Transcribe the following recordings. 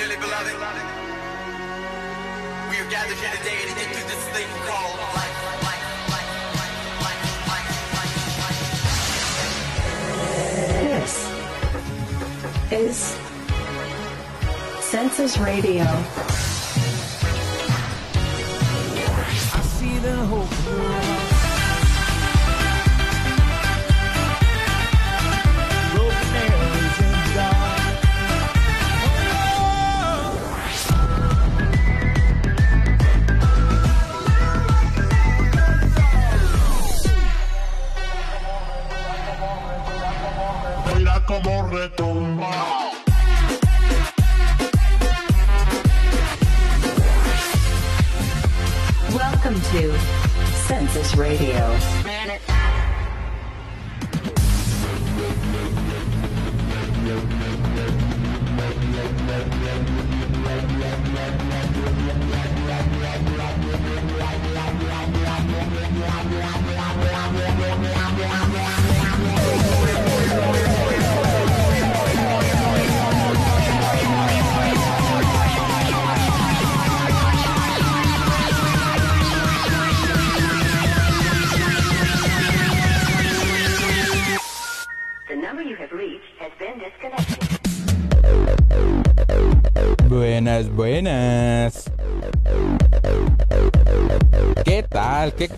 dearly beloved, we are gathered here today to get through this thing called life. This is Census Radio.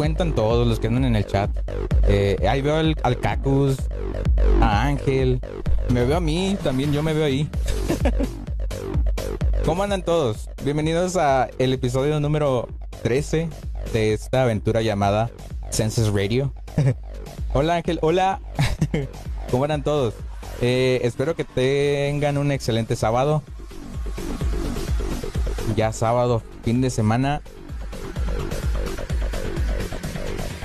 Cuentan todos los que andan en el chat? Eh, ahí veo al, al Cacus, a Ángel, me veo a mí, también yo me veo ahí. ¿Cómo andan todos? Bienvenidos a el episodio número 13 de esta aventura llamada Census Radio. hola Ángel, hola. ¿Cómo andan todos? Eh, espero que tengan un excelente sábado. Ya sábado, fin de semana.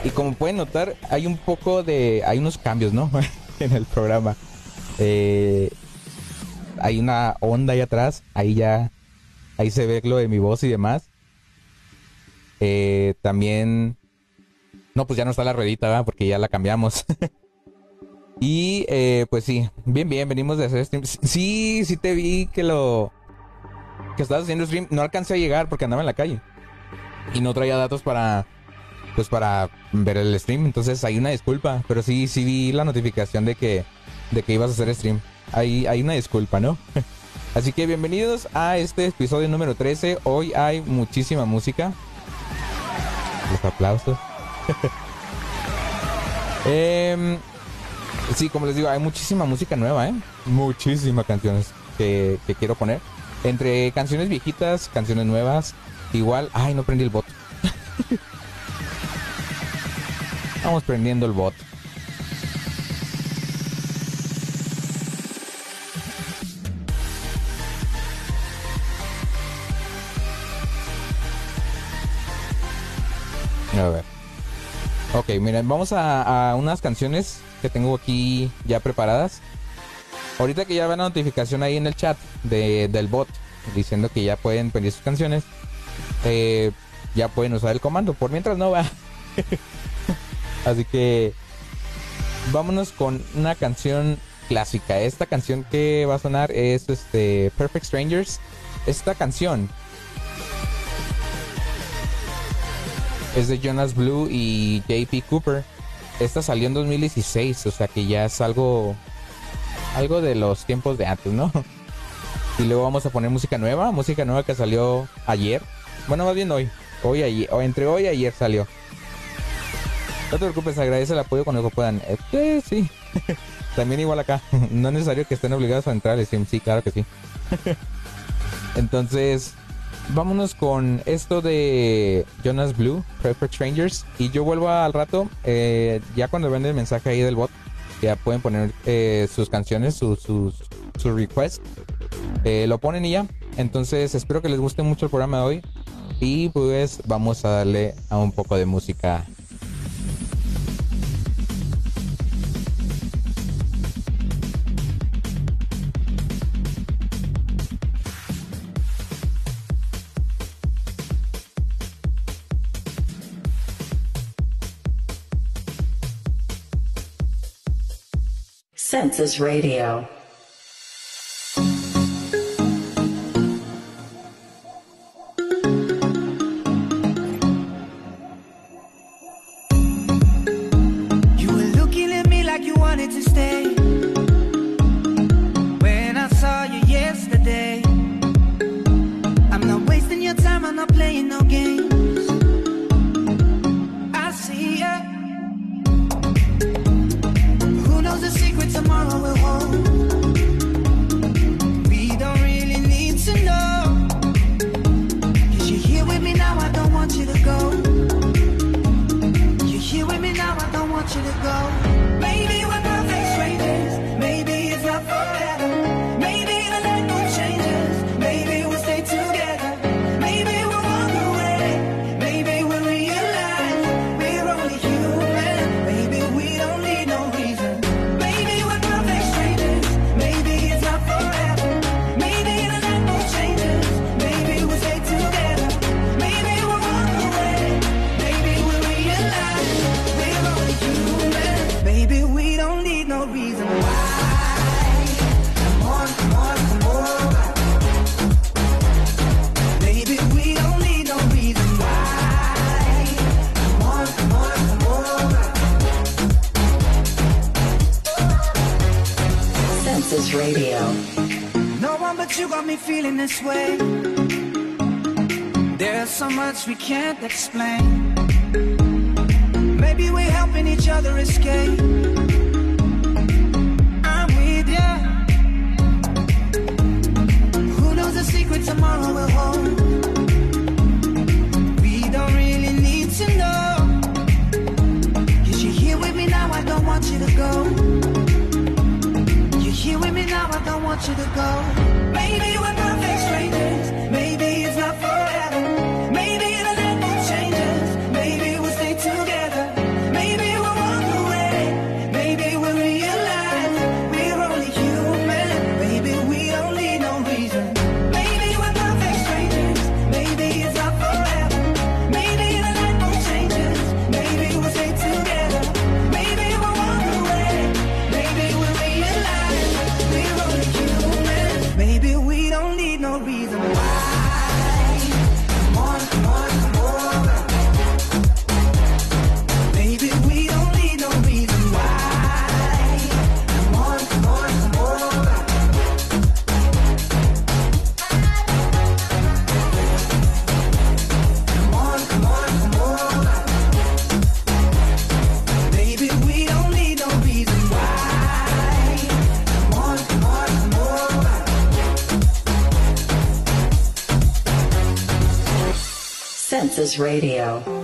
Y como pueden notar, hay un poco de... Hay unos cambios, ¿no? en el programa. Eh, hay una onda ahí atrás. Ahí ya... Ahí se ve lo de mi voz y demás. Eh, también... No, pues ya no está la ruedita, ¿verdad? Porque ya la cambiamos. y eh, pues sí, bien, bien, venimos de hacer stream. Sí, sí te vi que lo... Que estabas haciendo stream. No alcancé a llegar porque andaba en la calle. Y no traía datos para... Pues para ver el stream. Entonces hay una disculpa. Pero sí, sí vi la notificación de que... De que ibas a hacer stream. Hay, hay una disculpa, ¿no? Así que bienvenidos a este episodio número 13. Hoy hay muchísima música. Los aplausos. Em, sí, como les digo, hay muchísima música nueva, ¿eh? Muchísimas canciones que, que quiero poner. Entre canciones viejitas, canciones nuevas. Igual, ay, no prendí el bot. Vamos prendiendo el bot. A ver. Ok, miren, vamos a, unas canciones que tengo aquí ya preparadas. Ahorita que ya ven la notificación ahí en el chat de, del bot diciendo que ya pueden pedir sus canciones, eh, ya pueden usar el comando. Por mientras no va. Así que vámonos con una canción clásica. Esta canción que va a sonar es este Perfect Strangers. Esta canción es de Jonas Blue y JP Cooper. Esta salió en 2016, o sea que ya es algo algo de los tiempos de antes, ¿no? Y luego vamos a poner música nueva, música nueva que salió ayer. Bueno, más bien hoy. Hoy ayer, entre hoy y ayer salió. No te preocupes, agradece el apoyo cuando puedan. Eh, sí. También igual acá. No es necesario que estén obligados a entrar al stream. Sí, claro que sí. Entonces, vámonos con esto de Jonas Blue, Perfect Strangers. Y yo vuelvo al rato, eh, ya cuando ven el mensaje ahí del bot, ya pueden poner eh, sus canciones, sus su request. Eh, lo ponen y ya. Entonces, espero que les guste mucho el programa de hoy. Y pues vamos a darle a un poco de música Census Radio. Reason why. Radio.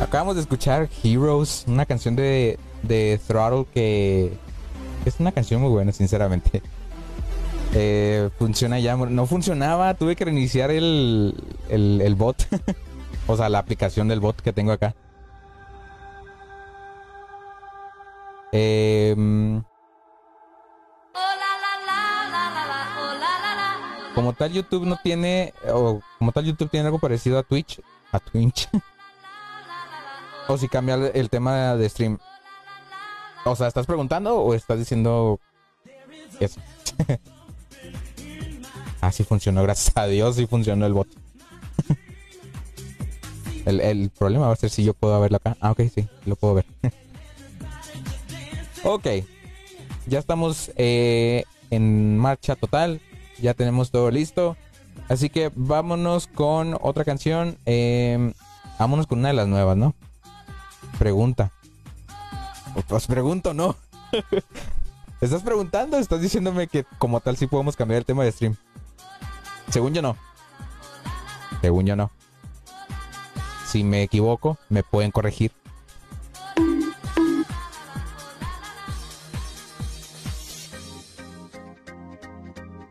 Acabamos de escuchar Heroes, una canción de, de Throttle que es una canción muy buena, sinceramente. Eh, funciona ya, no funcionaba, tuve que reiniciar el, el, el bot, o sea, la aplicación del bot que tengo acá. Em, tal YouTube no tiene, o como tal YouTube tiene algo parecido a Twitch, a Twitch. o si cambia el, el tema de stream. O sea, ¿estás preguntando o estás diciendo eso? ah, sí funcionó, gracias a Dios, sí funcionó el bot. el, el problema va a ser si yo puedo verlo acá. Ah, ok, sí, lo puedo ver. ok, ya estamos eh, en marcha total, ya tenemos todo listo. Así que vámonos con otra canción. eh, vámonos con una de las nuevas, ¿no? Pregunta. Pues pregunto, no. ¿Estás preguntando? ¿Estás diciéndome que como tal sí podemos cambiar el tema de stream? Según yo no. Según yo no. Si me equivoco, me pueden corregir.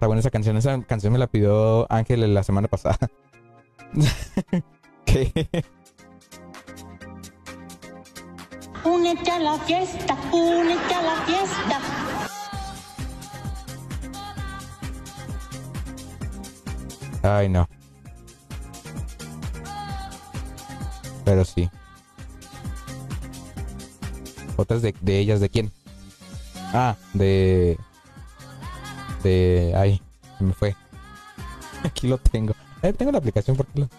Está buena esa canción. Esa canción me la pidió Ángel la semana pasada. ¿Qué? Únete a la fiesta, únete a la fiesta. Ay, no. Pero sí. Otras de, de ellas, ¿de quién? Ah, de... De... Ay, se me fue. Aquí lo tengo. Eh, tengo la aplicación porque lo...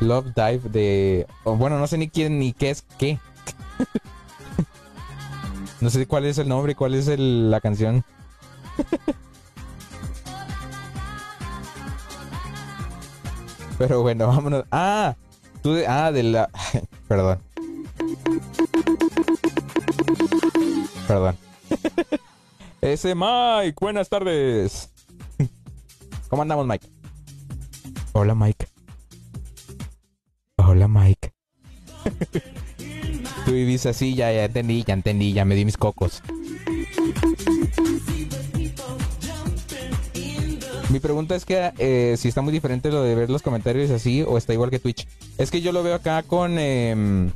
Love Dive de... bueno, no sé ni quién ni qué es qué. no sé cuál es el nombre y cuál es el- la canción. Pero bueno, vámonos. Ah, tú de, ah, de la, perdón. Perdón. Ese Mike, buenas tardes. ¿Cómo andamos, Mike? Hola, Mike. Hola, Mike. Tú vivís así, ya, ya entendí, ya entendí, ya me di mis cocos. Mi pregunta es que eh, si está muy diferente lo de ver los comentarios así o está igual que Twitch. Es que yo lo veo acá con... em,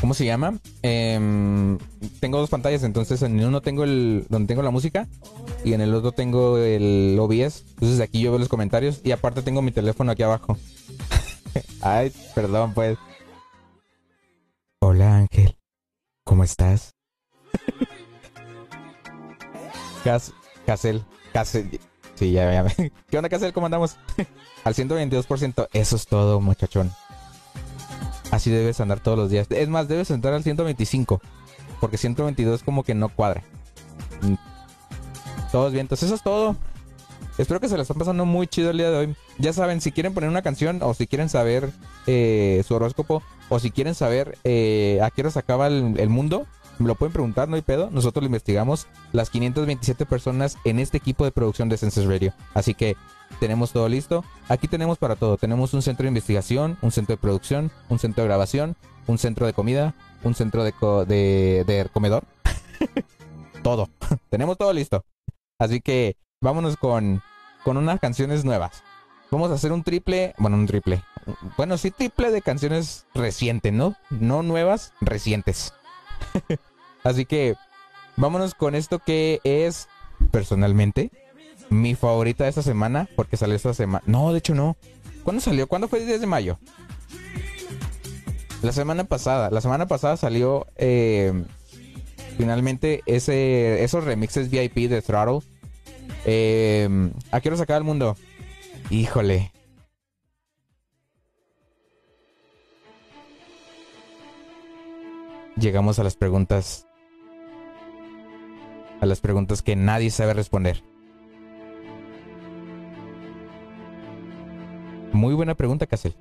¿Cómo se llama? Em, tengo dos pantallas, entonces en uno tengo el donde tengo la música y en el otro tengo el OBS. Entonces aquí yo veo los comentarios y aparte tengo mi teléfono aquí abajo. Ay, perdón pues. Hola Ángel, ¿cómo estás? Cas Casel, Casel. Sí, ya, ya. ¿Qué onda, Casel? ¿Cómo andamos? Al 122%. Eso es todo, muchachón. Así debes andar todos los días. Es más, debes entrar al 125. Porque 122 como que no cuadra. Mm. Todos bien. Entonces eso es todo. Espero que se la están pasando muy chido el día de hoy. Ya saben, si quieren poner una canción o si quieren saber eh, su horóscopo o si quieren saber eh, a qué hora se acaba el, mundo, me lo pueden preguntar, no hay pedo. Nosotros lo investigamos las 527 personas en este equipo de producción de Census Radio. Así que tenemos todo listo. Aquí tenemos para todo. Tenemos un centro de investigación, un centro de producción, un centro de grabación, un centro de comida, un centro de, co- de, comedor. todo. tenemos todo listo. Así que vámonos con, con unas canciones nuevas. Vamos a hacer un triple, bueno, un triple. Bueno, sí, triple de canciones recientes, ¿no? No nuevas, recientes. Así que vámonos con esto que es, personalmente, mi favorita de esta semana, porque salió esta semana. No, de hecho no. ¿Cuándo salió? ¿Cuándo fue el 10 de mayo? La semana pasada. La semana pasada salió eh, finalmente ese, esos remixes VIP de Throttle. Eh, ¿A qué hora acaba el mundo? Híjole. Llegamos a las preguntas. A las preguntas que nadie sabe responder. Muy buena pregunta, Casel.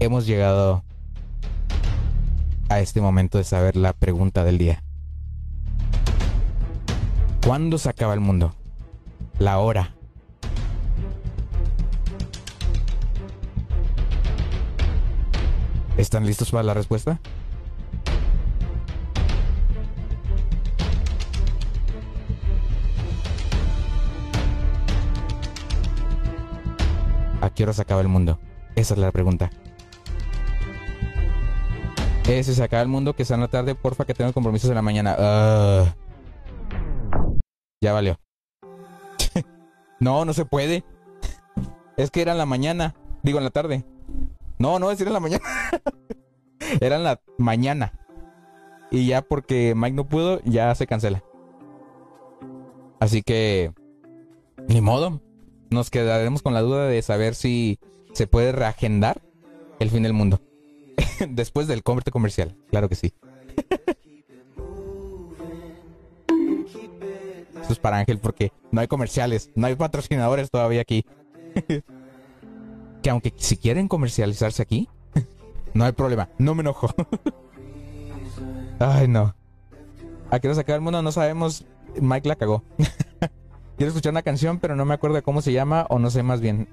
Hemos llegado a este momento de saber la pregunta del día. ¿Cuándo se acaba el mundo? La hora. ¿Están listos para la respuesta? Qué hora se el mundo? Esa es la pregunta. Ese se acaba el mundo, que sea en la tarde, porfa, que tengo compromisos en la mañana. Ah. ya valió. no, no se puede. Es que era en la mañana. Digo, en la tarde. No, no, es en la mañana. era en la mañana. Y ya porque Mike no pudo, ya se cancela. Así que... Ni modo. Nos quedaremos con la duda de saber si se puede reagendar el fin del mundo. Después del corte comercial. Claro que sí. Eso es para Ángel porque no hay comerciales, no hay patrocinadores todavía aquí. que aunque si quieren comercializarse aquí, no hay problema, no me enojo. Ay, no. ¿A qué sacar el mundo? No sabemos. Mike la cagó. Quiero escuchar una canción, pero no me acuerdo de cómo se llama o no sé más bien.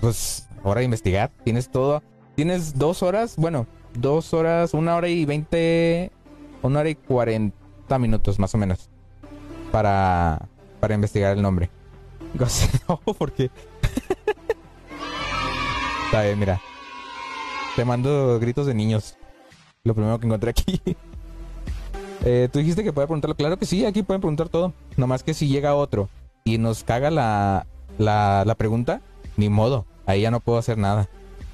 Pues, hora de investigar. Tienes todo. Tienes dos horas, bueno, dos horas, una hora y veinte, una hora y cuarenta minutos más o menos para, para investigar el nombre. No, porque... Está mira. Te mando gritos de niños. Lo primero que encontré aquí. Eh, Tú dijiste que puede preguntarlo. Claro que sí, aquí pueden preguntar todo. Nomás que si llega otro y nos caga la, la, la pregunta, ni modo. Ahí ya no puedo hacer nada.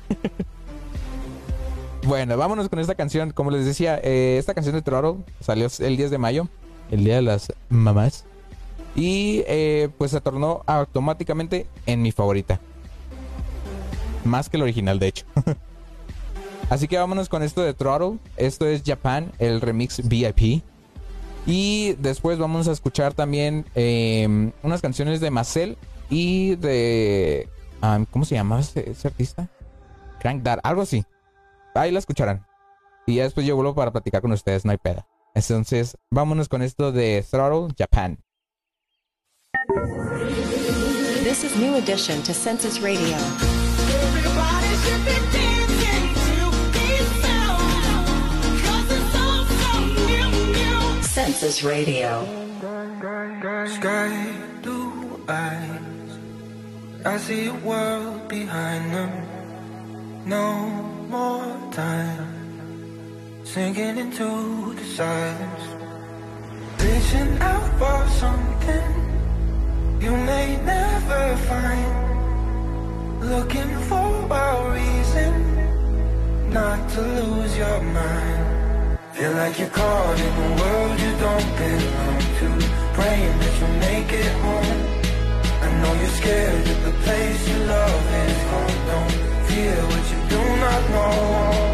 bueno, vámonos con esta canción. Como les decía, eh, esta canción de Throttle salió el 10 de mayo, el día de las mamás. Y eh, pues se tornó automáticamente en mi favorita. Más que el original, de hecho. Así que vámonos con esto de Throttle. Esto es Japan, el remix VIP. Y después vamos a escuchar también eh, unas canciones de Marcel y de... ¿Cómo se llama ese, ese artista? Crank Dad, algo así. Ahí la escucharán. Y ya después yo vuelvo para platicar con ustedes, no hay peda. Entonces, vámonos con esto de Throttle Japan. This is New Edition to Census Radio. Everybody Census Radio. Sky blue eyes. I see a world behind them. No more time. Sinking into the silence. Reaching out for something you may never find. Looking for a reason not to lose your mind. Feel like you're caught in a world you don't belong to. Praying that you'll make it home. I know you're scared that the place you love is gone. Don't fear what you do not know.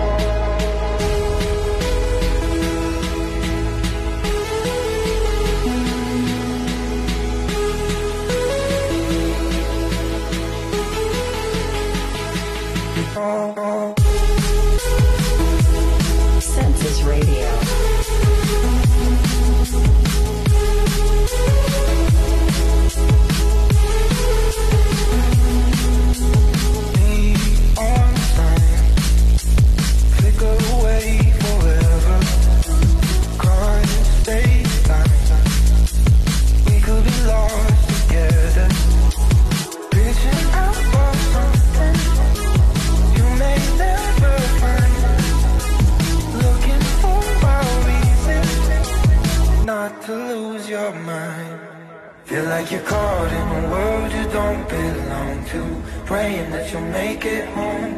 Like you're caught in a world you don't belong to. Praying that you'll make it home.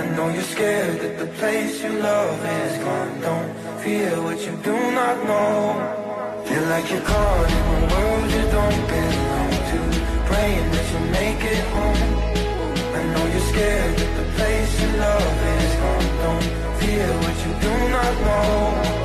I know you're scared that the place you love is gone. Don't fear what you do not know. Feel like you're caught in a world you don't belong to. Praying that you'll make it home. I know you're scared that the place you love is gone. Don't fear what you do not know.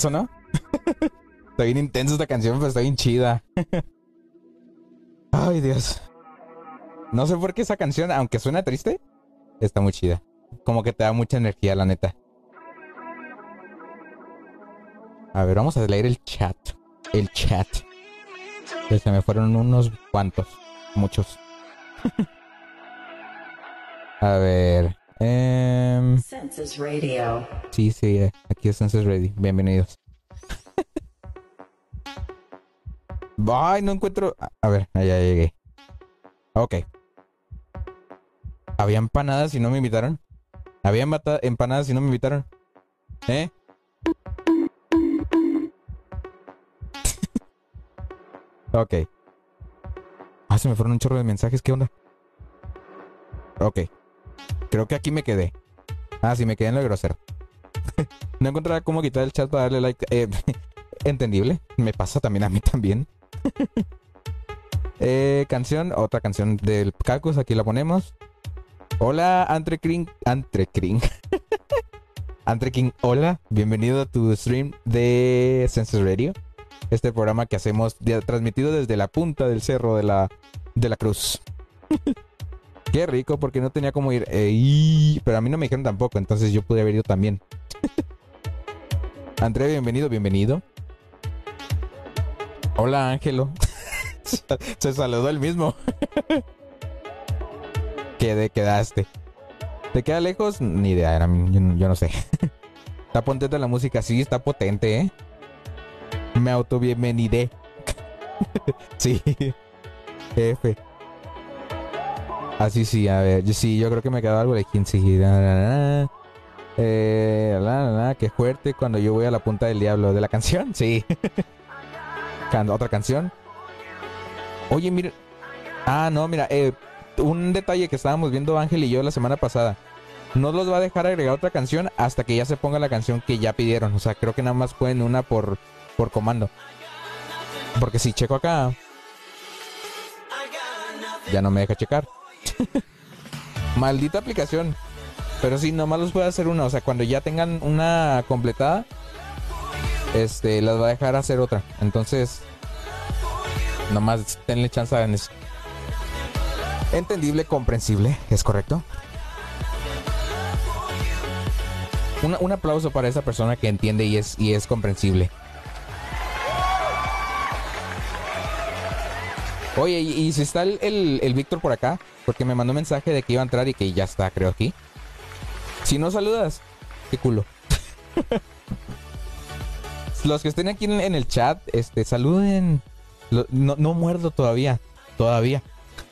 Intenso, ¿no? está bien intensa esta canción, pero está bien chida. Ay, Dios. No sé por qué esa canción, aunque suena triste, está muy chida. Como que te da mucha energía, la neta. A ver, vamos a leer el chat. El chat. Que se me fueron unos cuantos. Muchos. a ver. Em, Census Radio. Sí, sí, eh, aquí es Census Ready. Bienvenidos. Ay, no encuentro. a- ver, ya llegué. Ok. ¿Había empanadas y no me invitaron? ¿Había empanadas y no me invitaron? ¿Eh? ok. Ah, se me fueron un chorro de mensajes. ¿Qué onda? Ok. Creo que aquí me quedé. Ah, sí, me quedé en lo grosero. no encontraba cómo quitar el chat para darle like. Eh, entendible. Me pasa también a mí también. eh, canción, otra canción del Cacus, aquí la ponemos. Hola, Antrecring. Antrecring. Antreking, hola. Bienvenido a tu stream de Census Radio. Este programa que hacemos transmitido desde la punta del cerro de la, de la cruz. Qué rico, porque no tenía cómo ir. Eh, Pero a mí no me dijeron tampoco, entonces yo pude haber ido también. André, bienvenido, bienvenido. Hola, Ángelo. Se saludó el mismo. Quedé, quedaste. ¿Te queda lejos? Ni idea, era, yo, no- yo no sé. está potente la música, sí, está potente, ¿eh? Me auto bienvenidé. sí. F. Así sí, a ver, yo sí, yo creo que me quedó algo de Kinsey. La, la, la. Eh, qué fuerte cuando yo voy a la punta del diablo. ¿De la canción? Sí. Otra canción. Oye, mira. Ah, no, mira, eh, un detalle que estábamos viendo Ángel y yo la semana pasada. No los va a dejar agregar otra canción hasta que ya se ponga la canción que ya pidieron. O sea, creo que nada más pueden una por, por comando. Porque si checo acá, ya no me deja checar. Maldita aplicación. Pero sí, nomás los puede hacer una. O sea, cuando ya tengan una completada, este, las va a dejar hacer otra. Entonces, nomás tenle chance en eso. Entendible, comprensible, ¿es correcto? Un, un aplauso para esa persona que entiende y es, y es comprensible. Oye, y, y si está el, el, el Víctor por acá, porque me mandó un mensaje de que iba a entrar y que ya está, creo aquí. Si no saludas, qué culo. Los que estén aquí en, el chat, este, saluden. No, no muerdo todavía, todavía.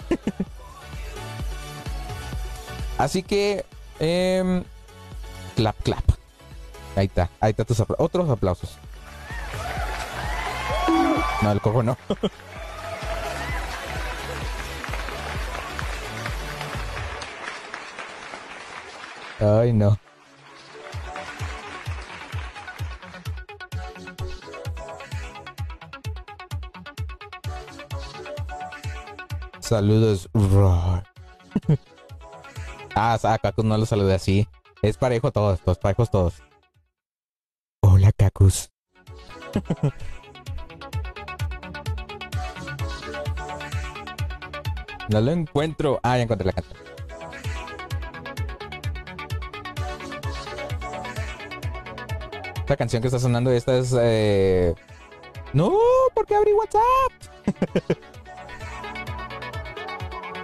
Así que, em, clap, clap. Ahí está, ahí está tus apla- otros aplausos. No, el cojo no. Ay, no. Saludos, Roar. ah, a Cacus no lo saludé así. Es parejo todos, todos parejos todos. Hola, Cacus. no lo encuentro. Ah, ya encontré la canción. Esta canción que está sonando, esta es... eh, No, ¿por qué abrí WhatsApp?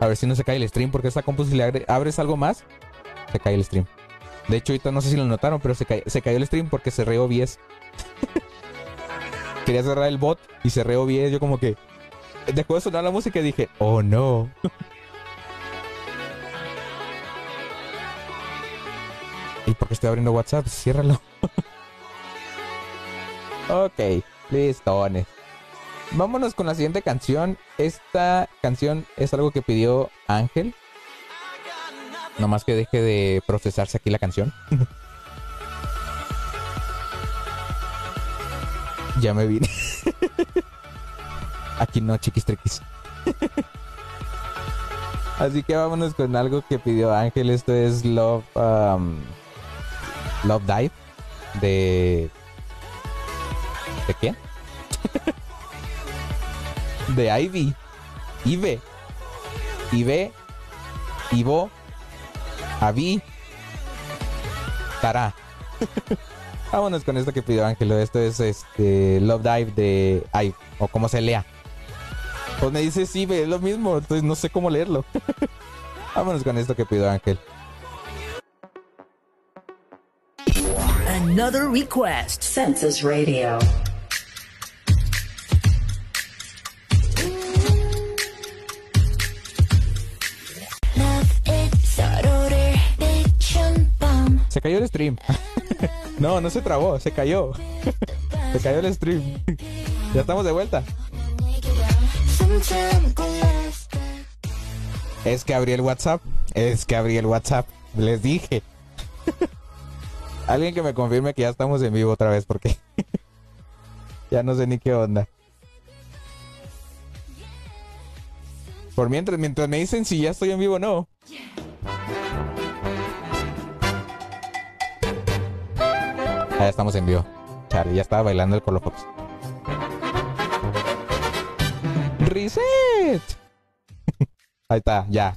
A ver si no se cae el stream, porque esta compu si le abre- abres algo más, se cae el stream. De hecho, ahorita no sé si lo notaron, pero se, se cayó el stream porque cerré OBS. Quería cerrar el bot y cerré OBS. Yo como que... Dejó de sonar la música y dije, oh no. ¿Y por qué estoy abriendo WhatsApp? Ciérralo. Ok, listones. Vámonos con la siguiente canción. Esta canción es algo que pidió Ángel. Nomás que deje de procesarse aquí la canción. ya me vine. aquí no, chiquis triquis. Así que vámonos con algo que pidió Ángel. Esto es Love, um, Love Dive de. ¿De qué? de Ivy. Ive. Ive. Ivo. Avi. Tara. Vámonos con esto que pidió Ángelo. Esto es este Love Dive de Ive. O como se lea. Pues me dice Ive, es lo mismo. Entonces no sé cómo leerlo. Vámonos con esto que pidió Ángel. Another request. Census Radio. Se cayó el stream. no, no se trabó, se cayó. se cayó el stream. ya estamos de vuelta. Es que abrí el WhatsApp. Es que abrí el WhatsApp. Les dije. Alguien que me confirme que ya estamos en vivo otra vez porque ya no sé ni qué onda. Por mientras, mientras me dicen si ya estoy en vivo o no. ya estamos en vivo. Chale, ya estaba bailando el Colofox. Reset. Ahí está, ya.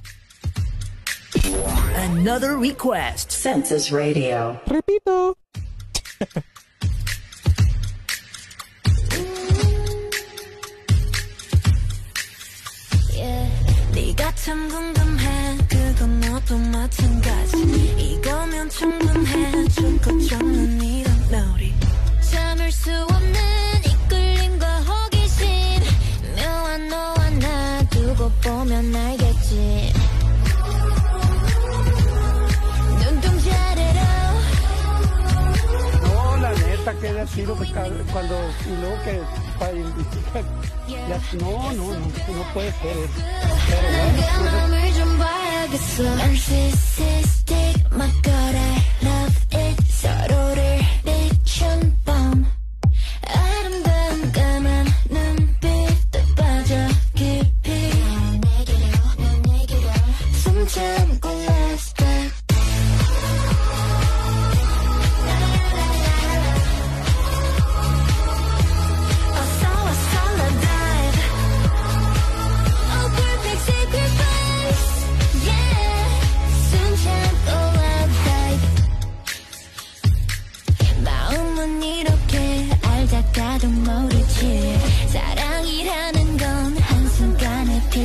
Another request. Census Radio. Repito. yeah. 네가 참 궁금해 그건 너도 마찬가지 이거면 충분해 줄것 없는 이 런 놀이 참을 수 없는 이끌림과 호기심 묘한 너와 나 두고 보면 알겠지 눈동자래로 No, la neta, que haya sido que ca- cuando, y luego que, pa- ya, no, no, no, no puede ser eso. Pero 내 bueno,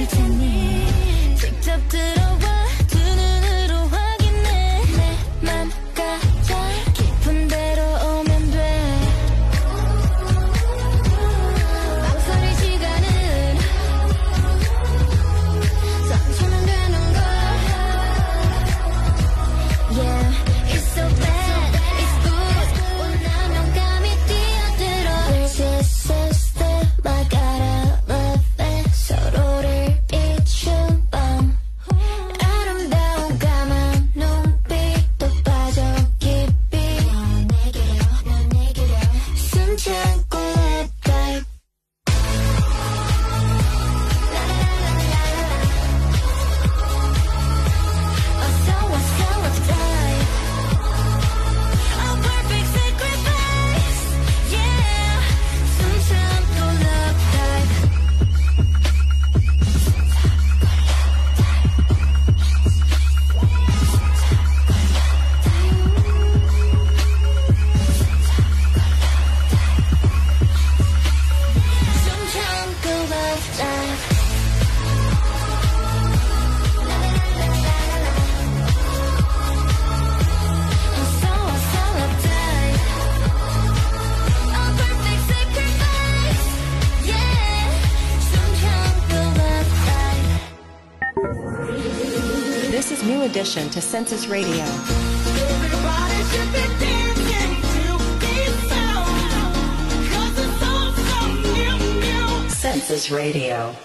to me. New, new. Census Radio.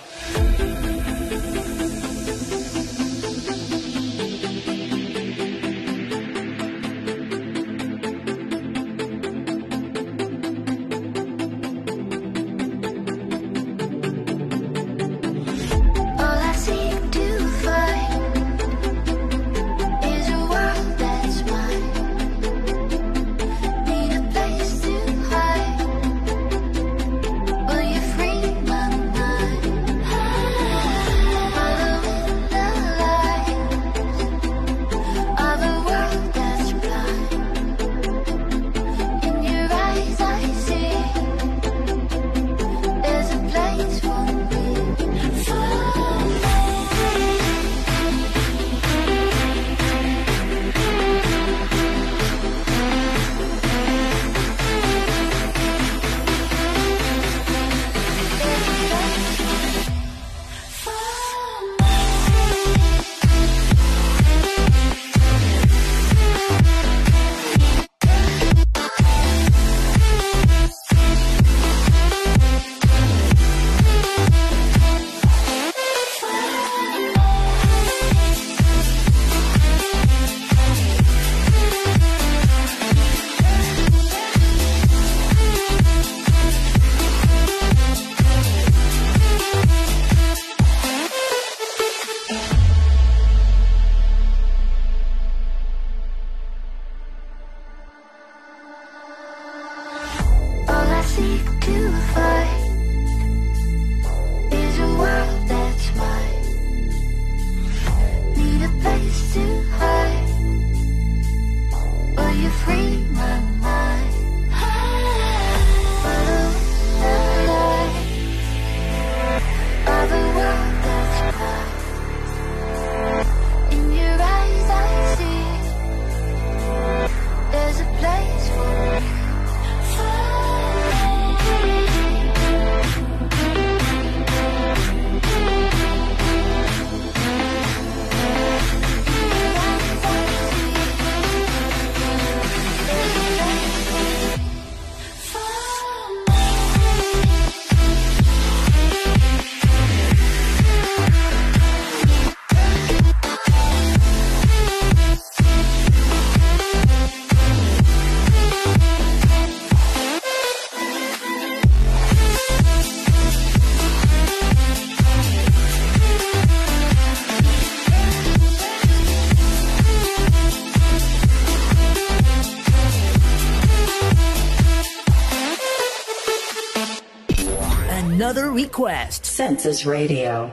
Request. Census Radio.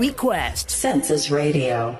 Request. Census Radio.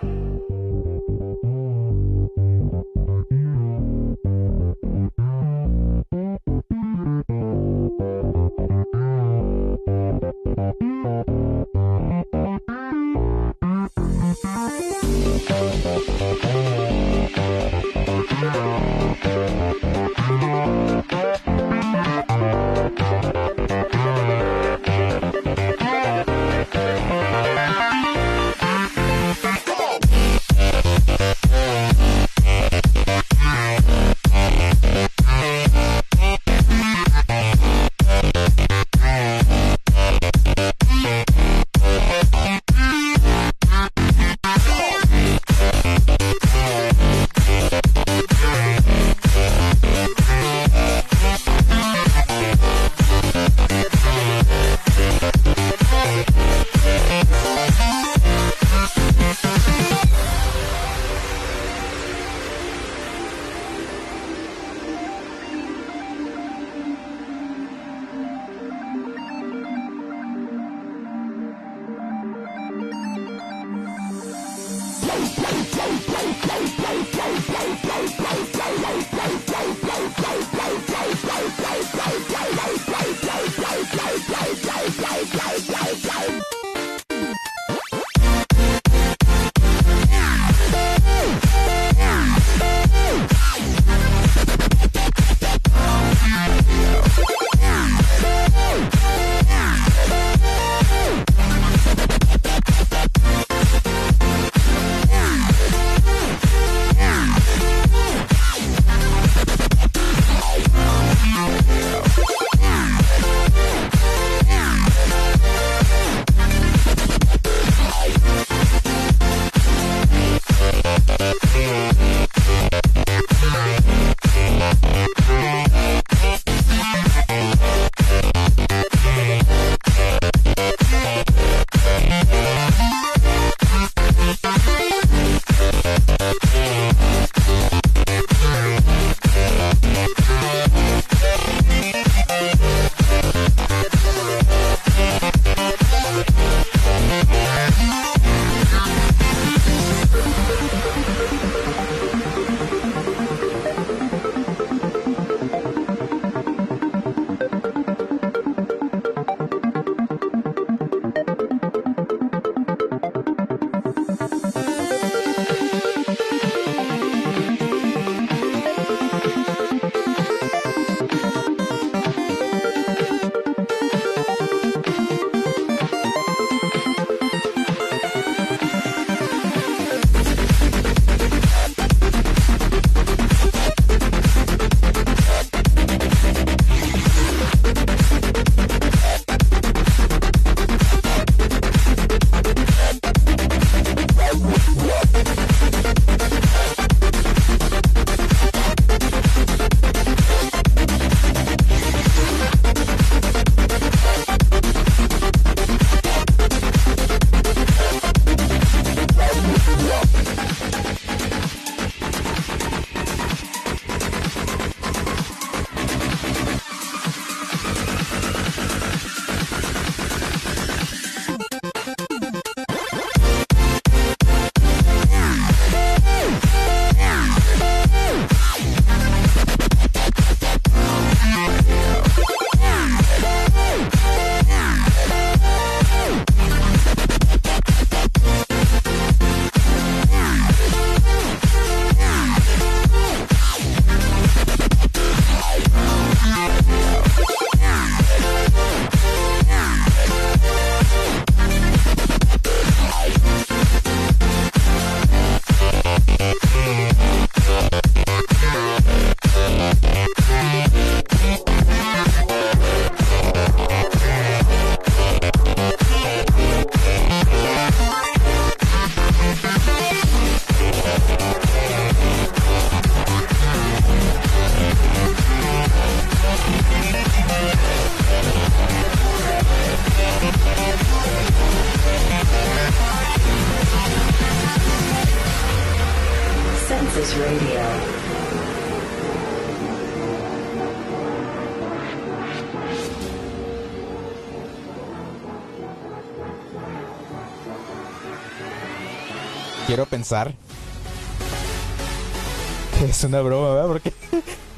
Es una broma, ¿verdad? Porque.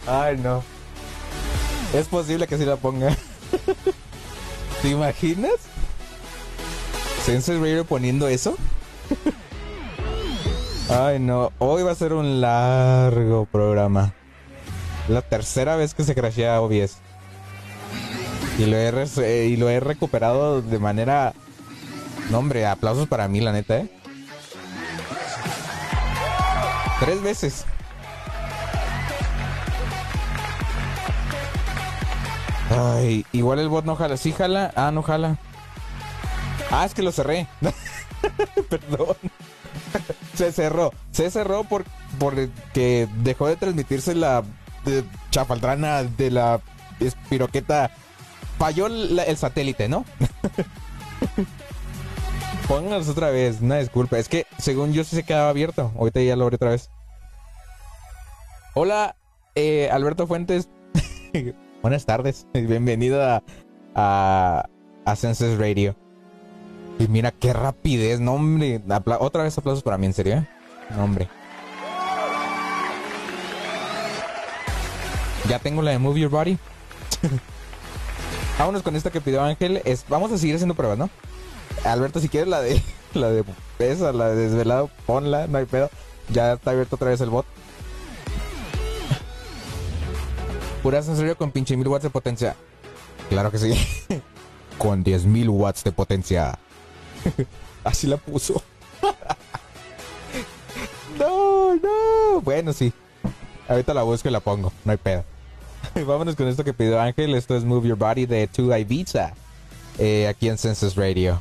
Ay, no. Es posible que sí la ponga. ¿Te imaginas? Sense Radio poniendo eso. Ay, no. Hoy va a ser un largo programa. La tercera vez que se crashea OBS. Y lo he, y lo he recuperado de manera... No, hombre, aplausos para mí, la neta, ¿eh? Tres veces. Ay, igual el bot no jala. Sí jala. Ah, no jala. Ah, es que lo cerré. Perdón. Se cerró. Se cerró por porque dejó de transmitirse la de, chafaldrana de la espiroqueta. Falló el satélite, ¿no? Pónganos otra vez, una disculpa. Es que según yo sí se quedaba abierto. Ahorita ya lo abrí otra vez. Hola, eh, Alberto Fuentes. Buenas tardes. Bienvenido a, a, a Senses Radio. Y mira qué rapidez, no hombre. Otra vez aplausos para mí, en serio. ¿eh? No, hombre. Ya tengo la de Move Your Body. Vámonos con esta que pidió Ángel. Vamos a seguir haciendo pruebas, ¿no? Alberto, si quieres la de la de esa, la de desvelado, ponla, no hay pedo. Ya está abierto otra vez el bot. Puras en serio con pinche mil watts de potencia. Claro que sí. con 10.000 watts de potencia. Así la puso. no, no. Bueno, sí. Ahorita la busco y la pongo. No hay pedo. Vámonos con esto que pidió Ángel. Esto es Move Your Body de 2 Ibiza. eh, aquí en Census Radio.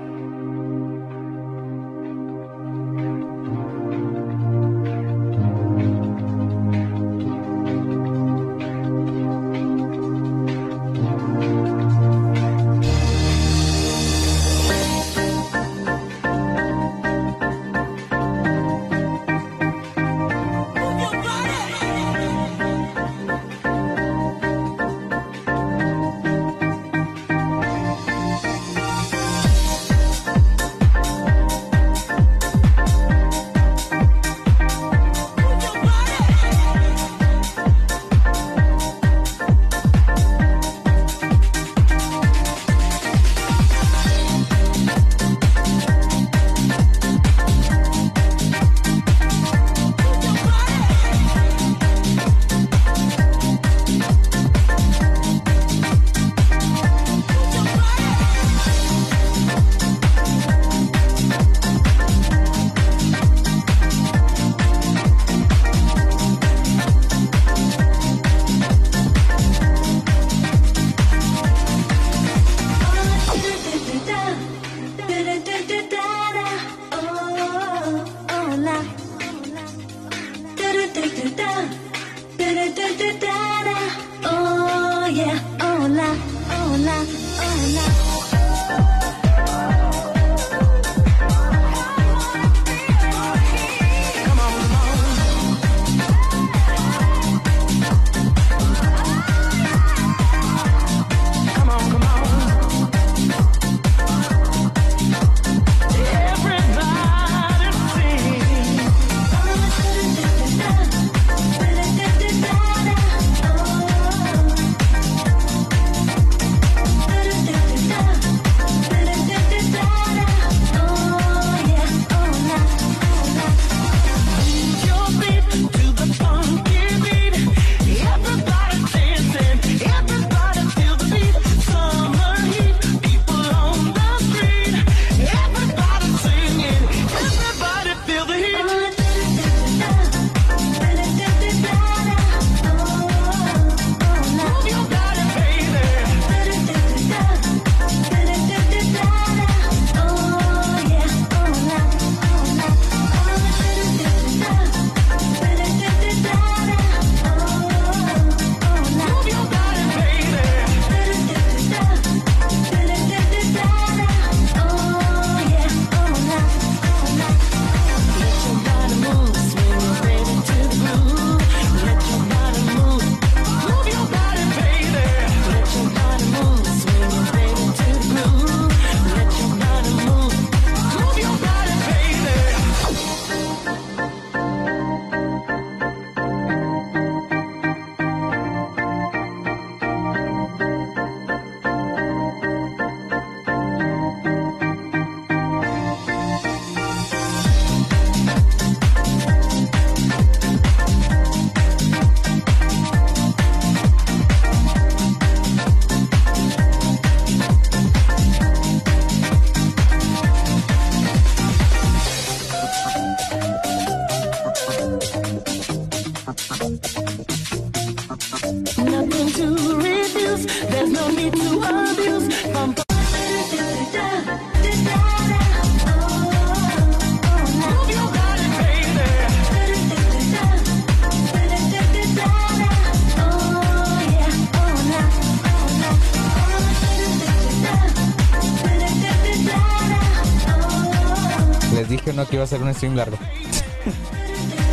Iba a ser un stream largo.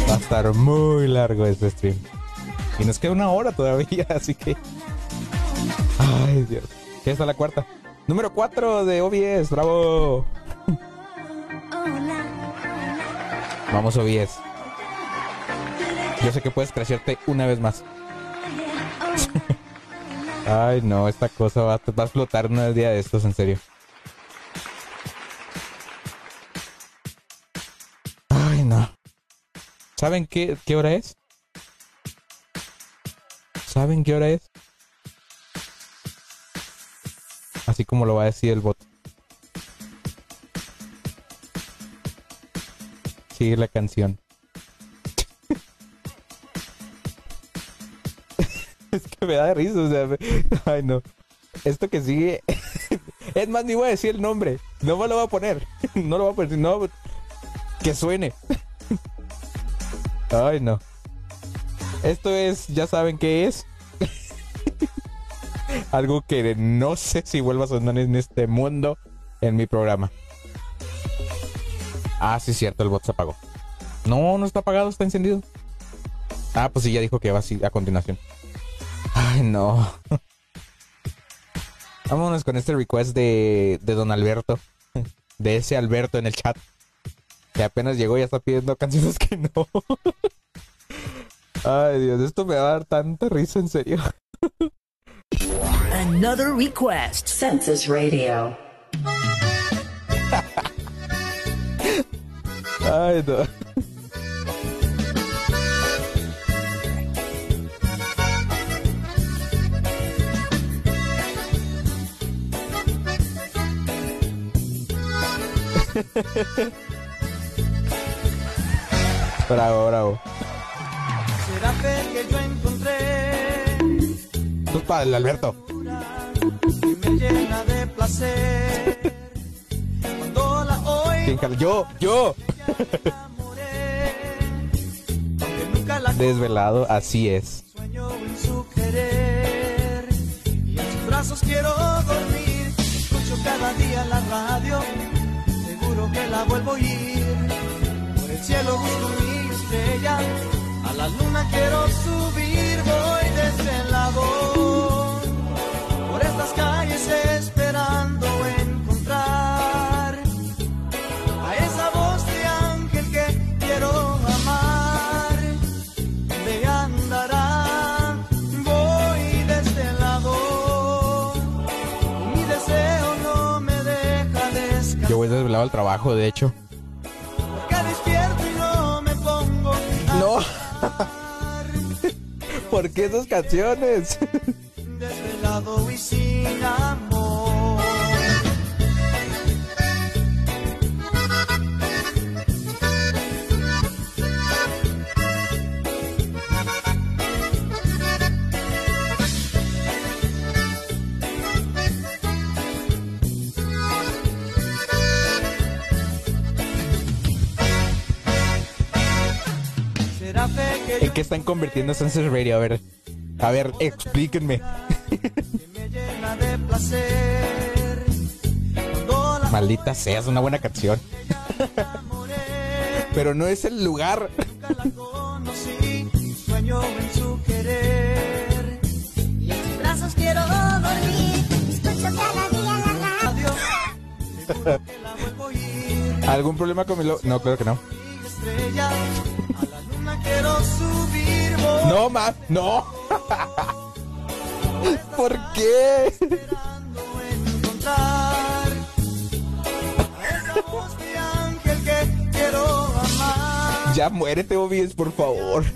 Va a estar muy largo este stream. Y nos queda una hora todavía, así que. Ay, Dios. Ya está la cuarta. Número 4 de OBS, bravo. Vamos, OBS. Yo sé que puedes crecerte una vez más. Ay, no, esta cosa va, va a explotar un día de estos, en serio. ¿Saben qué, qué hora es? ¿Saben qué hora es? Así como lo va a decir el bot. Sigue la canción. es que me da risa, o sea, me- ay no. Esto que sigue, es más, ni voy a decir el nombre, no me lo voy a poner, no lo voy a poner, no, que suene. Ay no. Esto es, ya saben qué es. Algo que no sé si vuelva a sonar en este mundo en mi programa. Ah, sí, cierto, el bot se apagó. No, no está apagado, está encendido. Ah, pues sí, ya dijo que va así a continuación. Ay, no. Vámonos con este request de, de Don Alberto. De ese Alberto en el chat. Que apenas llegó y ya está pidiendo canciones que no. Ay, Dios, esto me va a dar tanta risa, en serio. Another request. Census Radio. Ay, no. Bravo, bravo. Será fe que yo encontré es para el Alberto. que me llena de placer. Cuando la oigo. Yo, yo. que nunca la Desvelado, así es. sueño en su querer. Y en sus brazos quiero dormir. Escucho cada día la radio. Seguro que la vuelvo a oír. Por el cielo busco mi estrella. A la luna quiero subir. Voy de ese lado. Por estas calles esperando encontrar a esa voz de ángel que quiero amar. ¿Dónde andará? Voy de este lado. Mi deseo no me deja descansar. Yo voy desvelado al trabajo, de hecho. ¿Por qué esas canciones? desvelado y sin amor. ¿En qué están convirtiendo Census Radio? A ver, a ver, explíquenme. Maldita sea, es una buena canción. Pero no es el lugar. ¿Algún problema con mi lo No, claro que no. Quiero subir. No, ma, no. ¿Por qué? Ya muérete, OBS, por favor.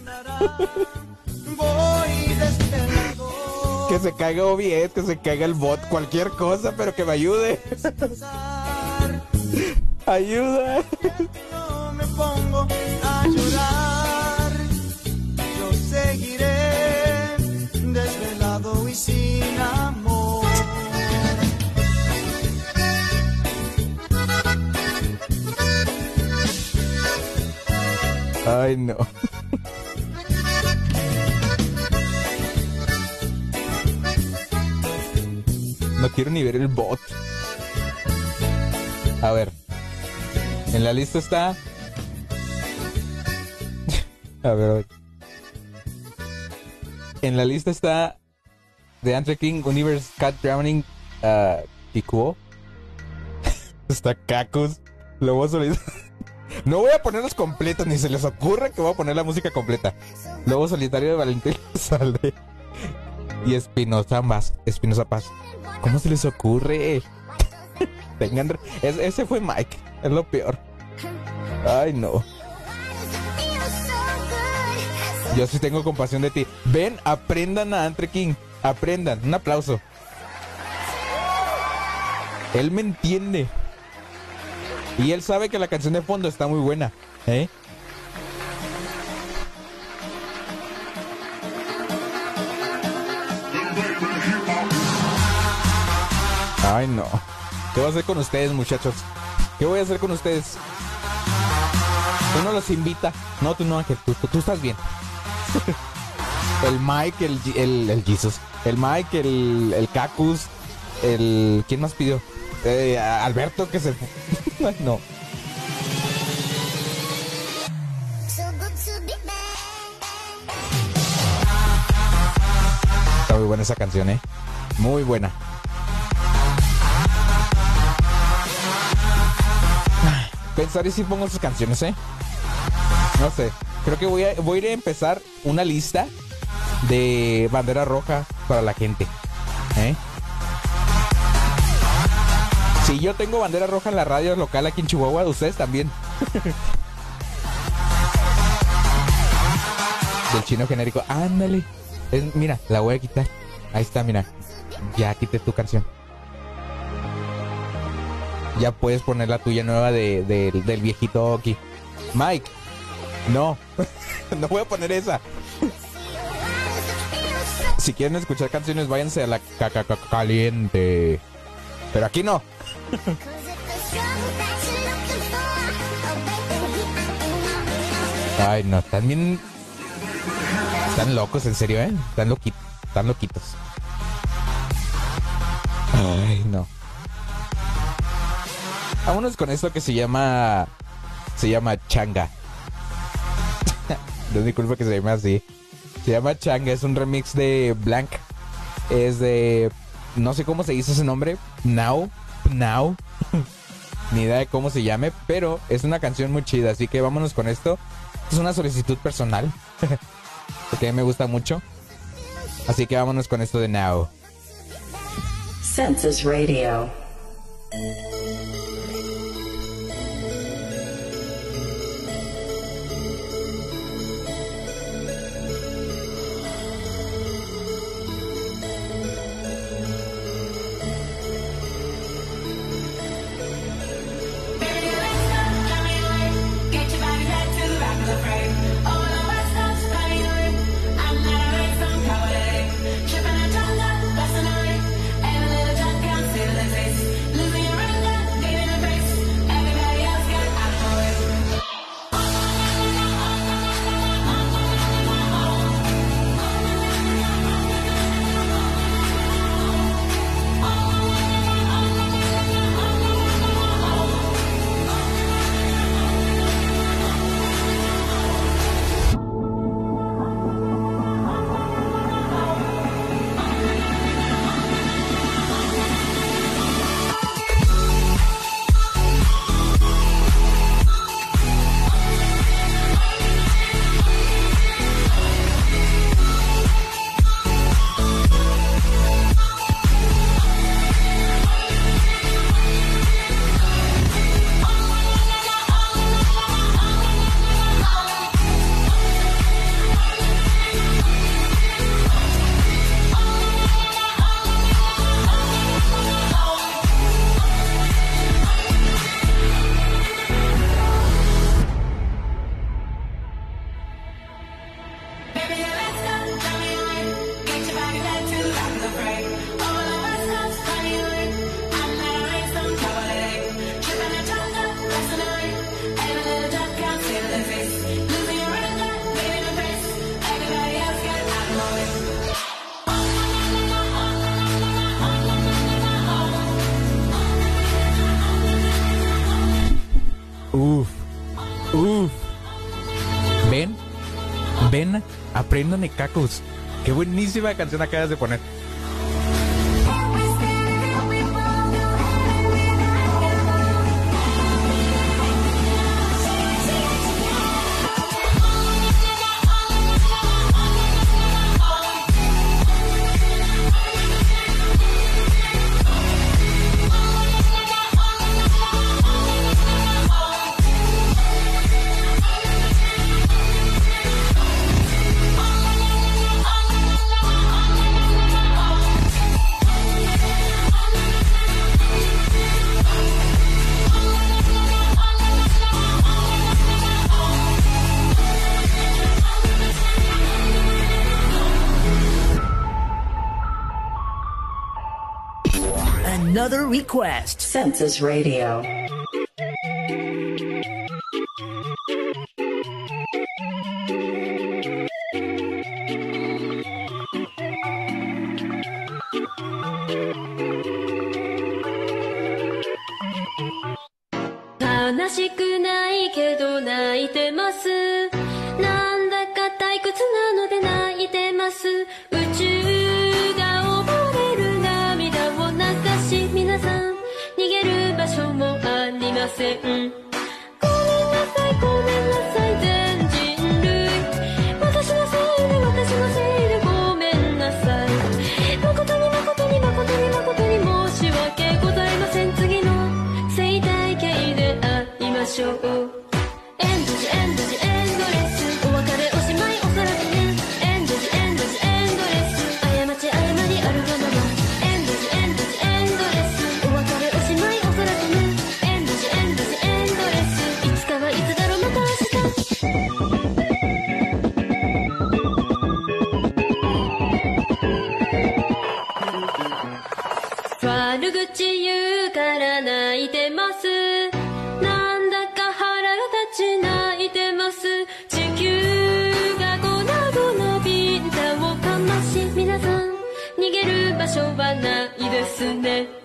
Que se caiga OBS, que se caiga el bot, cualquier cosa, pero que me ayude. Ayuda. seguiré desvelado y sin amor. Ay, no. No quiero ni ver el bot. A ver. En la lista está... A ver. En la lista está The Andre King Universe Cat Drowning uh, Kikuo. está Cacus. Lobo Solitario. No voy a ponerlos completos, ni se les ocurre que voy a poner la música completa. Lobo Solitario de Valentín Salde. Y Espinosa Paz. Espinosa Paz. ¿Cómo se les ocurre? Tengan. es- ese fue Mike. Es lo peor. Ay, no. Yo sí tengo compasión de ti. Ven, aprendan a Andre King. Aprendan. Un aplauso. Él me entiende. Y él sabe que la canción de fondo está muy buena. ¿Eh? Ay, no. ¿Qué voy a hacer con ustedes, muchachos? ¿Qué voy a hacer con ustedes? Uno los invita. No, tú no, Ángel. Tú, tú- tú estás bien. el Mike, el, el, el Jesus. El Mike, el, el Cacus. El... ¿Quién más pidió? Eh, Alberto que se... no. Está muy buena esa canción, ¿eh? Muy buena. Pensaré si pongo sus canciones, ¿eh? No sé. Creo que voy a, voy a empezar una lista de bandera roja para la gente. ¿Eh? Si yo tengo bandera roja en la radio local aquí en Chihuahua, ustedes también. Del chino genérico. Ándale. Mira, la voy a quitar. Ahí está, mira. Ya quité tu canción. Ya puedes poner la tuya nueva de- del viejito aquí. Mike. No. no voy a poner esa. si quieren escuchar canciones, váyanse a la caca caliente. Pero aquí no. Ay, no, también están locos, en serio, ¿eh? Están loquitos. Ay, no. Vámonos con esto que se llama se llama Changa. No que se llame así. Se llama Changa, es un remix de Blank. Es de no sé cómo se dice ese nombre, Now, Now. Ni idea de cómo se llame, pero es una canción muy chida, así que vámonos con esto. Es una solicitud personal. Porque me gusta mucho. Así que vámonos con esto de Now. Census Radio. Apréndame cacos. Qué buenísima canción acabas de poner. Another request. Census Radio. Es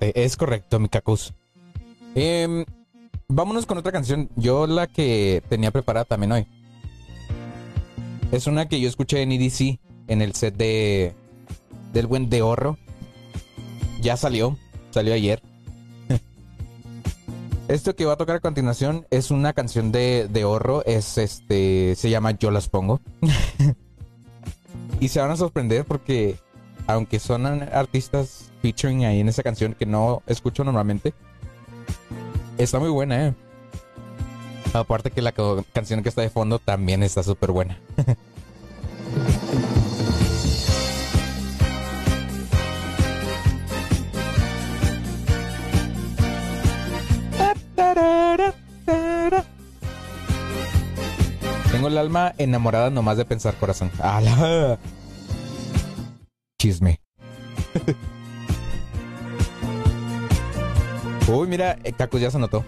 es correcto, mi cacus. Em, vámonos con otra canción. Yo la que tenía preparada también hoy. Es una que yo escuché en EDC, en el set de del buen de Horro. Ya salió, salió ayer. Esto que va a tocar a continuación es una canción de, de Horro, es este, se llama Yo las pongo. y se van a sorprender porque aunque son artistas featuring ahí en esa canción que no escucho normalmente, está muy buena, ¿eh? Aparte que la canción que está de fondo también está súper buena. Tengo el alma enamorada nomás de pensar corazón. ¡Ala! Chisme. Uy, mira, eh, Cacus ya se anotó.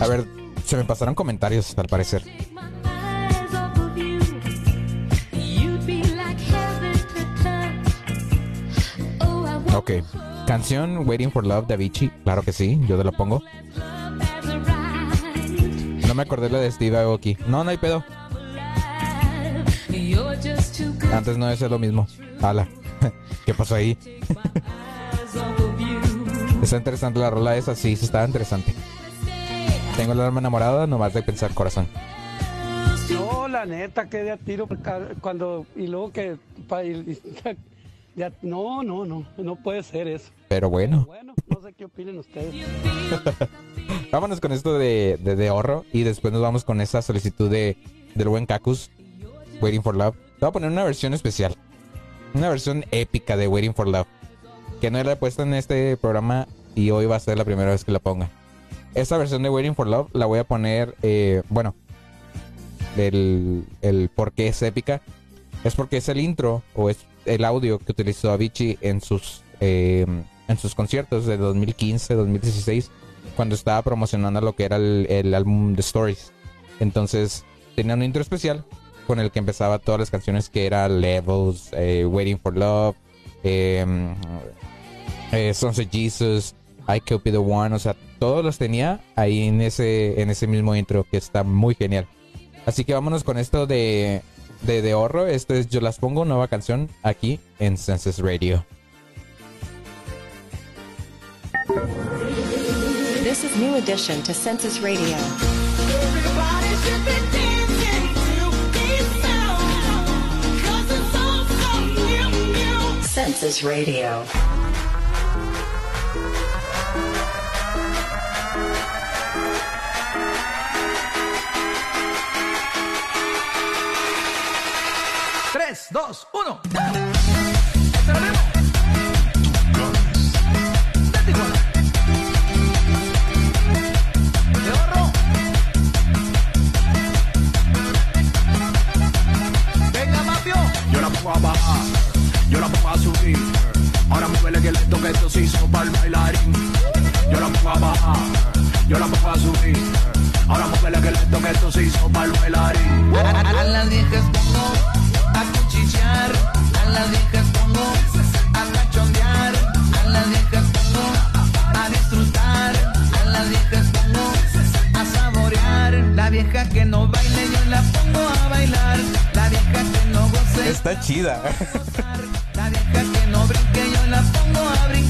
A ver, se me pasaron comentarios al parecer. Ok. Canción Waiting for Love de Avicii. Claro que sí, yo te la pongo. No me acordé la de Steve Aoki. No, no hay pedo. Antes no es lo mismo. Ala. ¿Qué pasó ahí? Está interesante la rola esa, sí, sí está interesante. Tengo el alma enamorada nomás de pensar corazón. No, la neta, que de a tiro cuando y luego que ya- no, no, no, no puede ser eso. Pero bueno. Bueno, no sé qué opinen ustedes. Vámonos con esto de, de, de ahorro y después nos vamos con esa solicitud de, del buen Cacus, Waiting for Love. Te voy a poner una versión especial. Una versión épica de Waiting for Love. Que no la he puesto en este programa y hoy va a ser la primera vez que la ponga. Esta versión de Waiting for Love la voy a poner, eh, bueno, el, el por qué es épica. Es porque es el intro o es el audio que utilizó Avicii en sus, eh, en sus conciertos de 2015, 2016, cuando estaba promocionando lo que era el, el álbum The Stories. Entonces tenía un intro especial con el que empezaba todas las canciones que era Levels, eh, Waiting for Love, eh, eh, of Jesus, I Could Be The One, o sea, todos los tenía ahí en ese, en ese mismo intro que está muy genial. Así que vámonos con esto de, de, de ahorro. Esto es Yo las pongo, nueva canción aquí en Census Radio. This is new addition to Census Radio. Census Radio. Tres, dos, uno. Venga, mafio. Yo la pongo a bajar, yo la pongo a subir. Ahora muévele que lento que esto se hizo para el bailarín. Yo la pongo a bajar, yo la pongo a subir. Ahora muévele que lento que esto se hizo para el bailarín. A las viejas las viejas pongo a cachondear, a las viejas pongo a disfrutar, a las viejas pongo a saborear. La vieja que no baile yo la pongo a bailar, la vieja que no goce. Está chida. La vieja que no brinque yo la pongo a brincar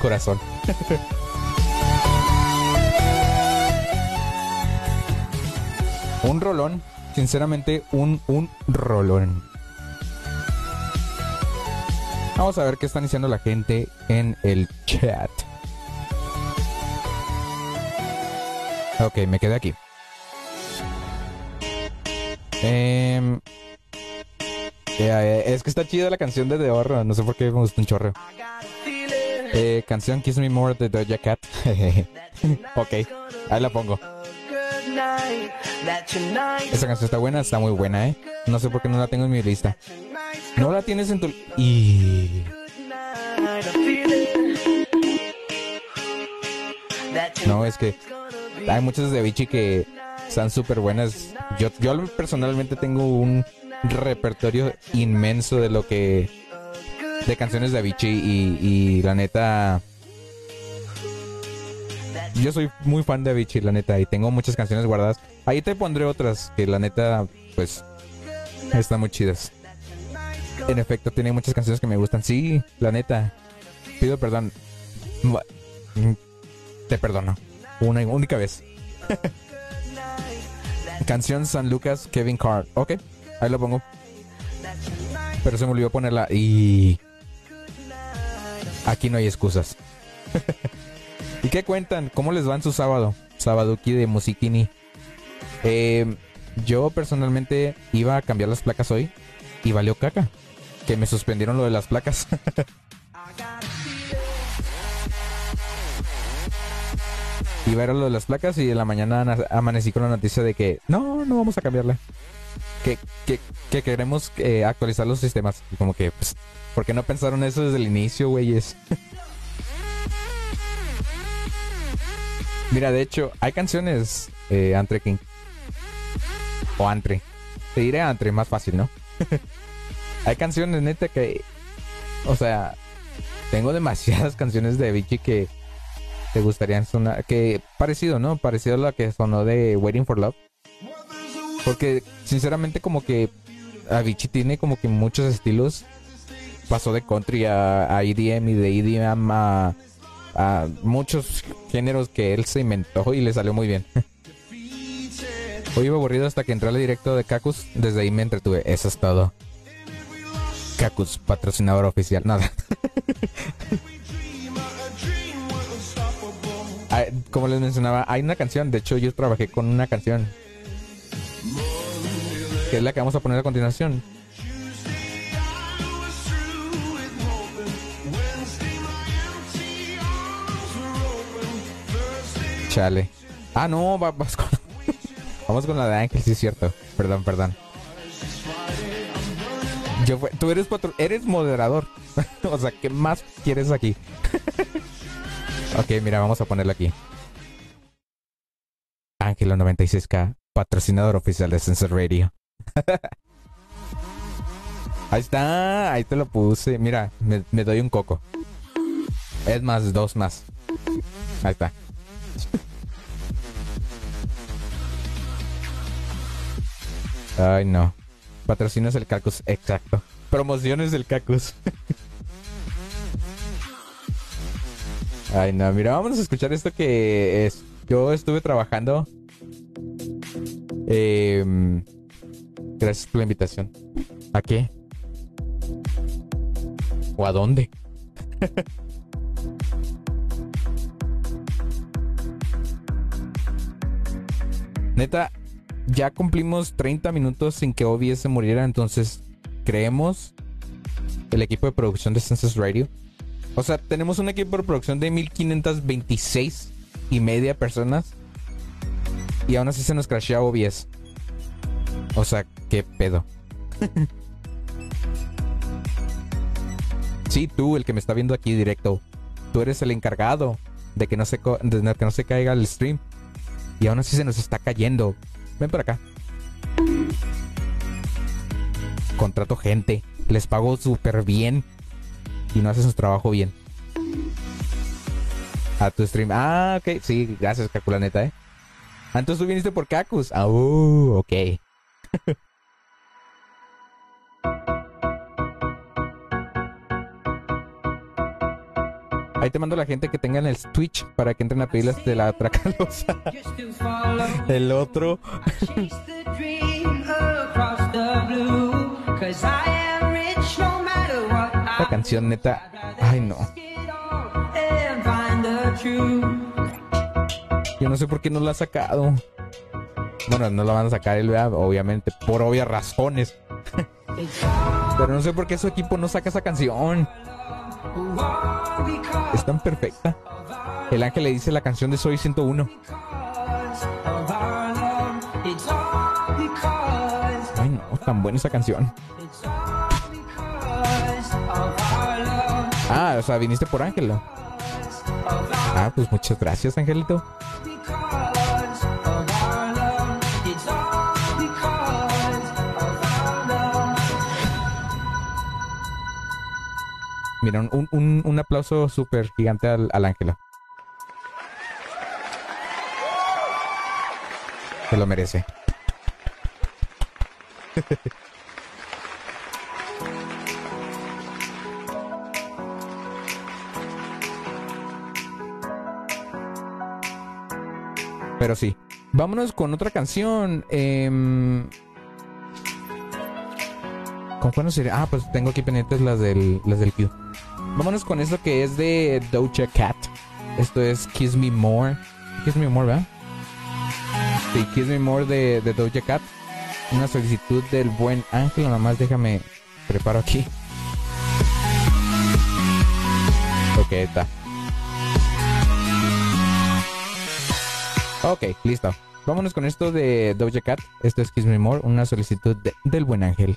Corazón. un rolón, sinceramente, un, un rolón. Vamos a ver qué están diciendo la gente en el chat. Ok, me quedé aquí. Em, eh, es que está chida la canción de The Horror. No sé por qué me gusta un chorro. Eh, canción Kiss Me More de Doja Cat. ok, ahí la pongo. Esa canción está buena, está muy buena, ¿eh? No sé por qué no la tengo en mi lista. No la tienes en tu... Y... No, es que hay muchas de Avicii que están súper buenas. Yo, yo personalmente tengo un repertorio inmenso de lo que... De canciones de Avicii y, y la neta... Yo soy muy fan de Avicii, la neta, y tengo muchas canciones guardadas. Ahí te pondré otras que la neta, pues, están muy chidas. En efecto, tiene muchas canciones que me gustan. Sí, la neta. Pido perdón. Te perdono. Una única vez. Canción San Lucas, Kevin Carr. Ok, ahí lo pongo. Pero se me olvidó ponerla y... Aquí no hay excusas. ¿Y qué cuentan? ¿Cómo les va en su sábado? Aquí de Musiquini. Eh, yo personalmente iba a cambiar las placas hoy y valió caca. Que me suspendieron lo de las placas. iba a ver lo de las placas y en la mañana amanecí con la noticia de que no, no vamos a cambiarla. Que, que, queremos eh, actualizar los sistemas. Como que, pues, ¿por qué no pensaron eso desde el inicio, güeyes? Mira, de hecho, hay canciones eh, Antre King. O Antre. Te diré Antre, más fácil, ¿no? hay canciones, neta, que. O sea, tengo demasiadas canciones de Vicky que te gustarían sonar. Que parecido, ¿no? Parecido a la que sonó de Waiting for Love. Porque, sinceramente, como que Avicii tiene como que muchos estilos. Pasó de country a, a EDM y de EDM a a muchos géneros que él se inventó y le salió muy bien. Hoy iba aburrido hasta que entré al directo de Cacus. Desde ahí me entretuve. Eso es todo. Cacus, patrocinador oficial. Nada. Como les mencionaba, hay una canción. De hecho, yo trabajé con una canción. Que es la que vamos a poner a continuación. Chale. Ah, no, vamos con, vamos con la de Ángel, sí es cierto. Perdón, perdón. Yo tú eres eres moderador. o sea, ¿qué más quieres aquí? ok, mira, vamos a ponerla aquí. Ángel 96K, patrocinador oficial de Sensor Radio. ahí está, ahí te lo puse. Mira, me, doy un coco. Es más, dos más. Ahí está. Ay, no. Patrocinas el Cacus, exacto. Promociones del Cacus. Ay, no, mira, vamos a escuchar esto que es. Yo estuve trabajando. Em, gracias por la invitación. ¿A qué? ¿O a dónde? Neta, ya cumplimos 30 minutos sin que Obi se muriera, entonces creemos el equipo de producción de Census Radio. O sea, tenemos un equipo de producción de 1526 y media personas. Y aún así se nos crashea OBS. O sea, qué pedo. sí, tú, el que me está viendo aquí directo. Tú eres el encargado de que no se, de que no se caiga el stream. Y aún así se nos está cayendo. Ven por acá. Contrato gente. Les pago súper bien. Y no hacen su trabajo bien. A tu stream. Ah, ok. Sí, gracias, Caculaneta, eh. Ah, entonces tú viniste por Cacus. Ah, uh, ok. Ahí te mando a la gente que tengan el Twitch para que entren a pedirles de la Tracalosa. El otro. Esta canción neta. Ay no. Yo no sé por qué no la ha sacado. Bueno, no la van a sacar el ¿verdad? obviamente, por obvias razones. Pero no sé por qué su equipo no saca esa canción. Es tan perfecta. El ángel le dice la canción de Soy 101. Ay, no, tan buena esa canción. Ah, o sea, viniste por Ángela. Ah, pues muchas gracias, Angelito. Miren un, un, un aplauso súper gigante al, al Ángela. Se lo merece. Pero sí. Vámonos con otra canción. Eh, ¿Con cuándo sería? Ah, pues tengo aquí pendientes las del, las del Q. Vámonos con esto que es de Doja Cat. Esto es Kiss Me More. Kiss Me More, ¿verdad? Sí, Kiss Me More de, de Doja Cat. Una solicitud del buen Ángel. Nada más déjame preparo aquí. Ok, está. Ok, listo. Vámonos con esto de Doja Cat. Esto es Kiss Me More, una solicitud del buen Ángel.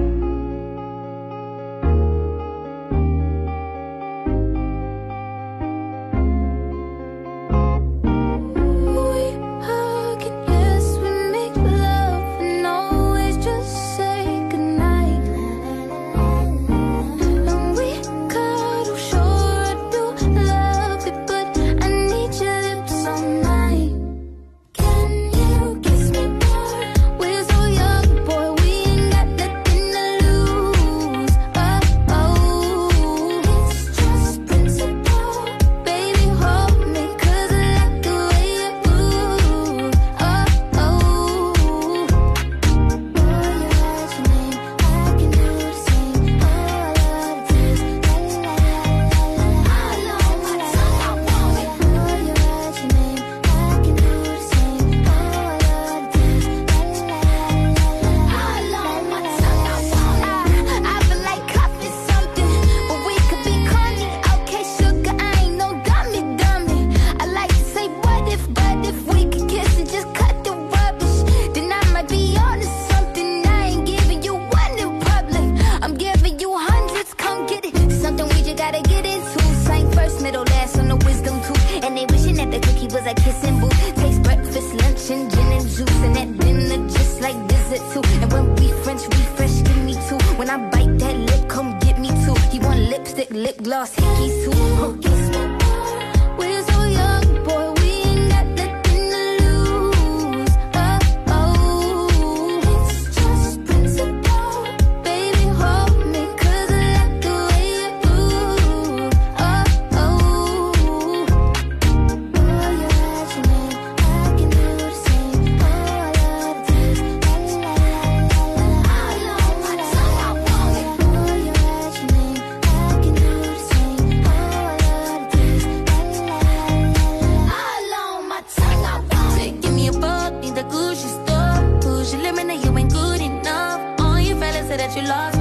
lost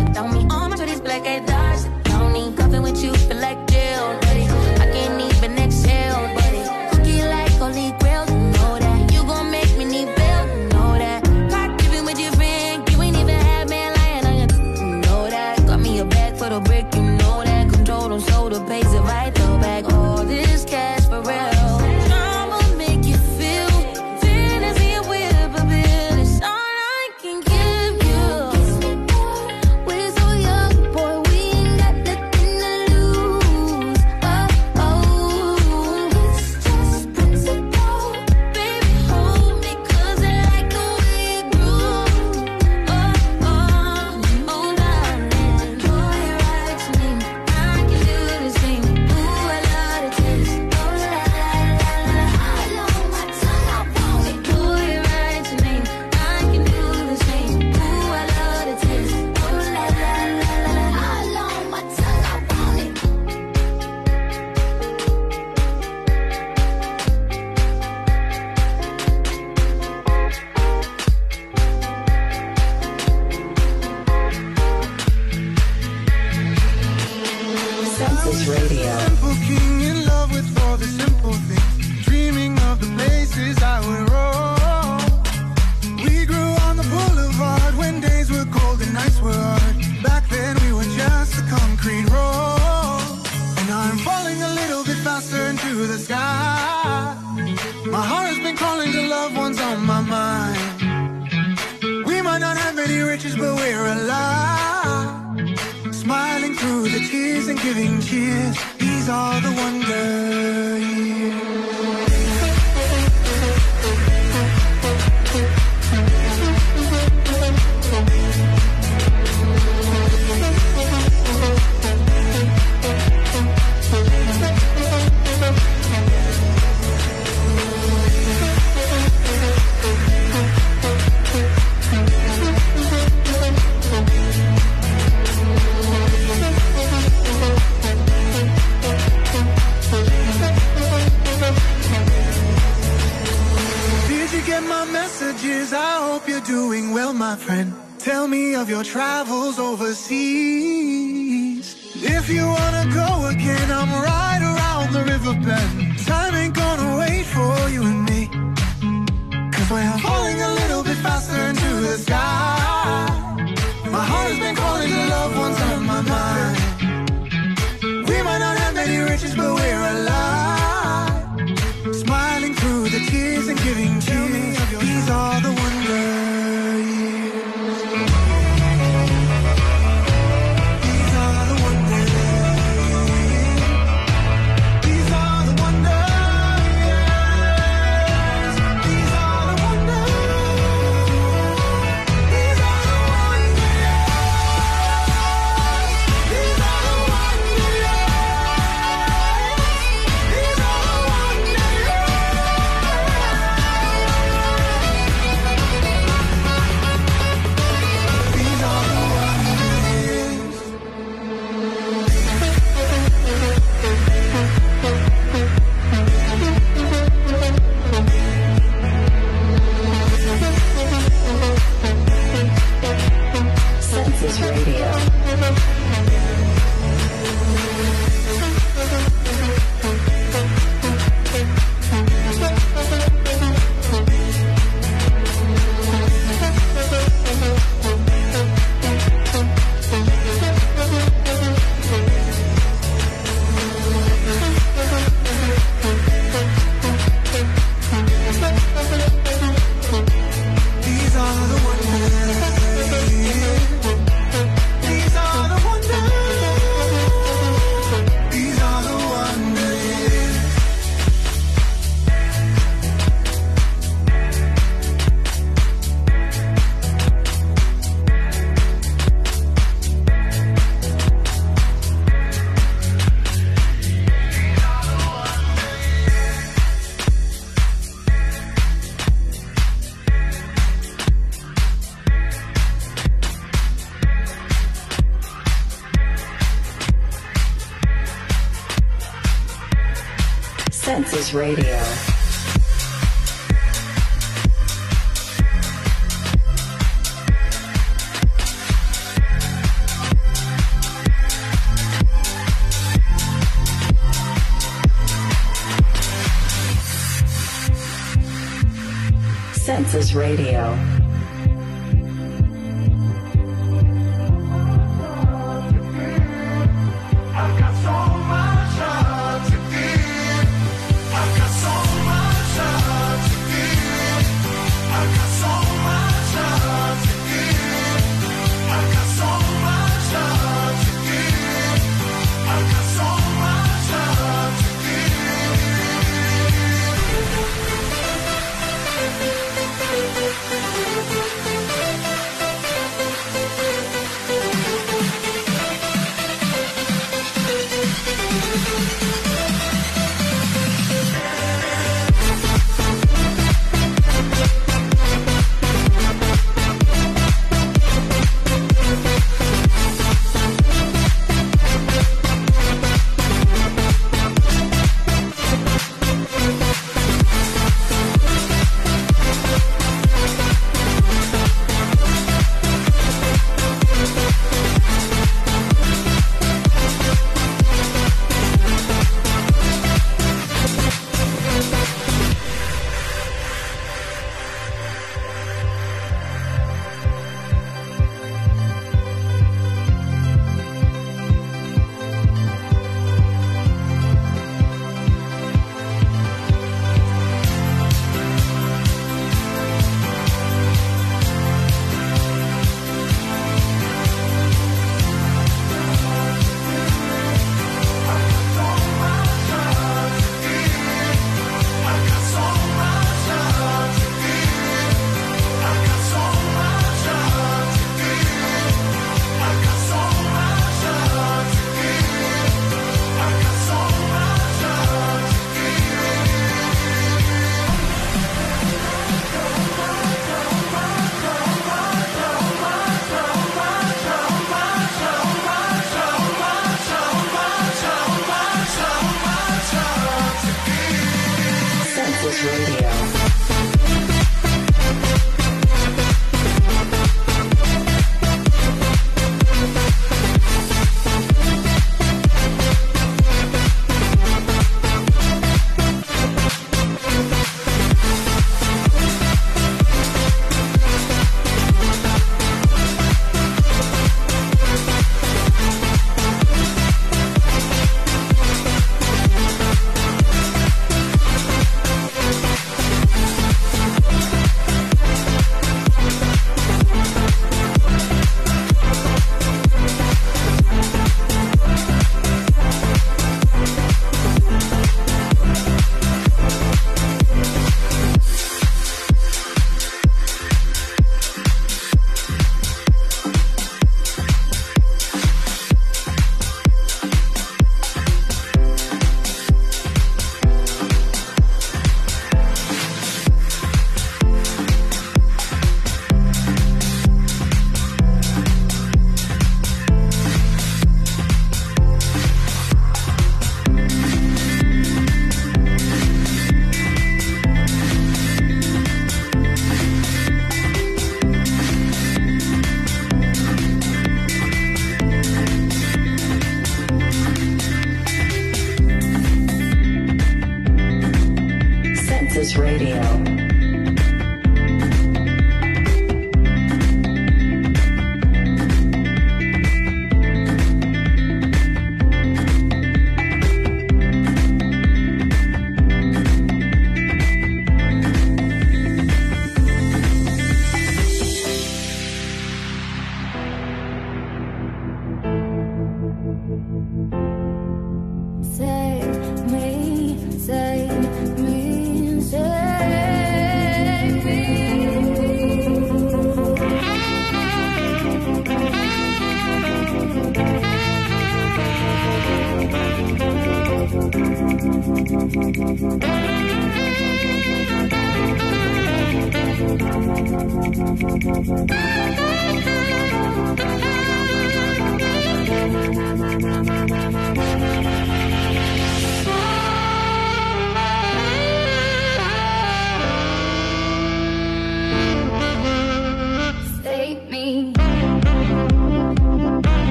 Census Radio.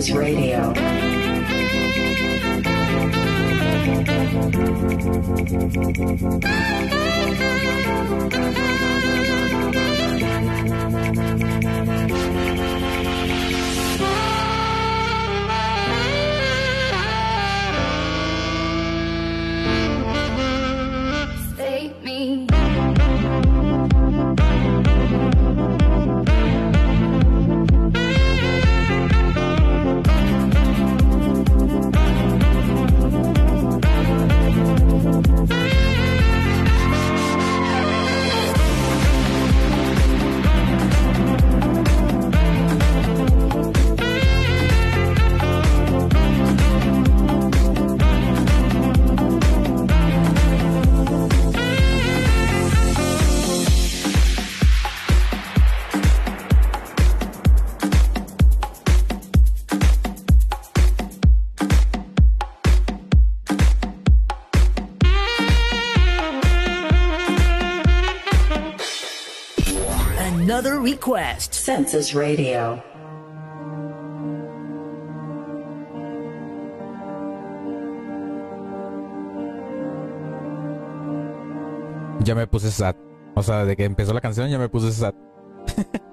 Senses Radio. Request. Census Radio. Ya me puse sad. O sea, de que empezó la canción ya me puse sad.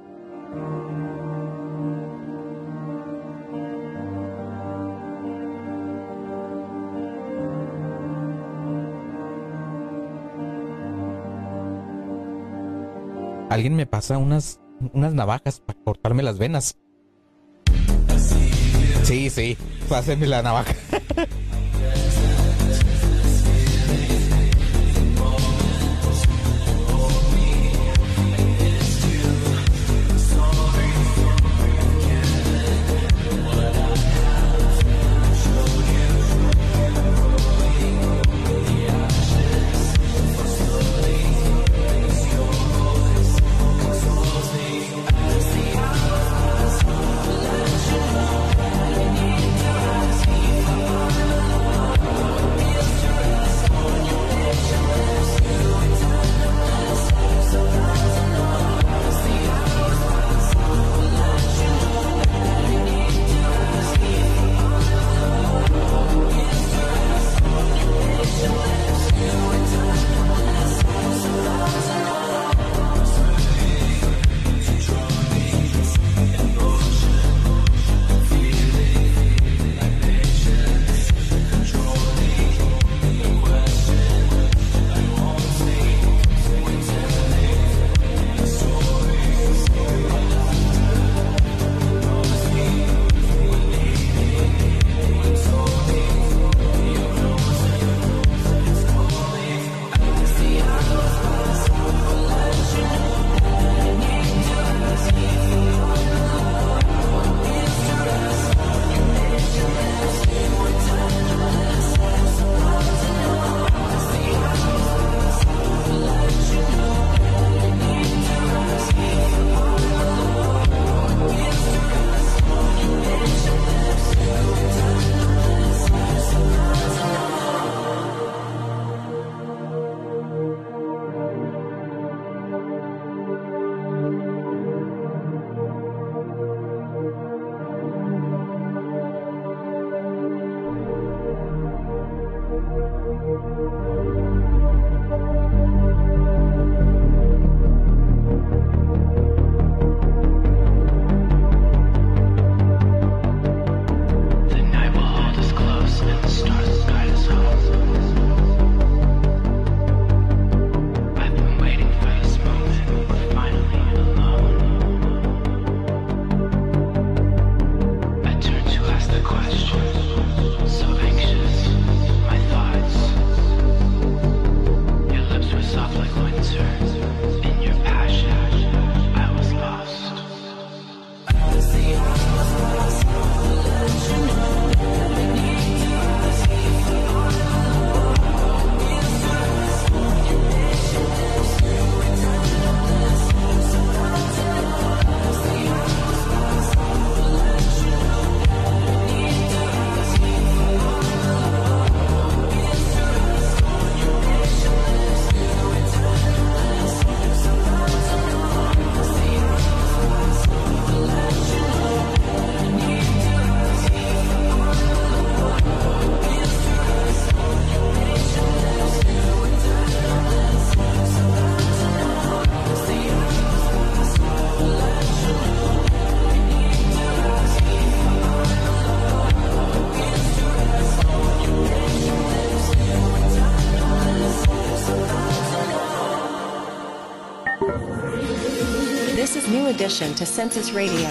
Alguien me pasa unas, unas navajas para cortarme las venas. Sí, sí, pásenme la navaja. Addition to Census Radio.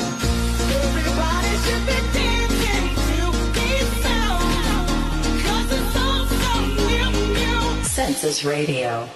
Census Radio.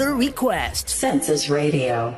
Another request. Census Radio.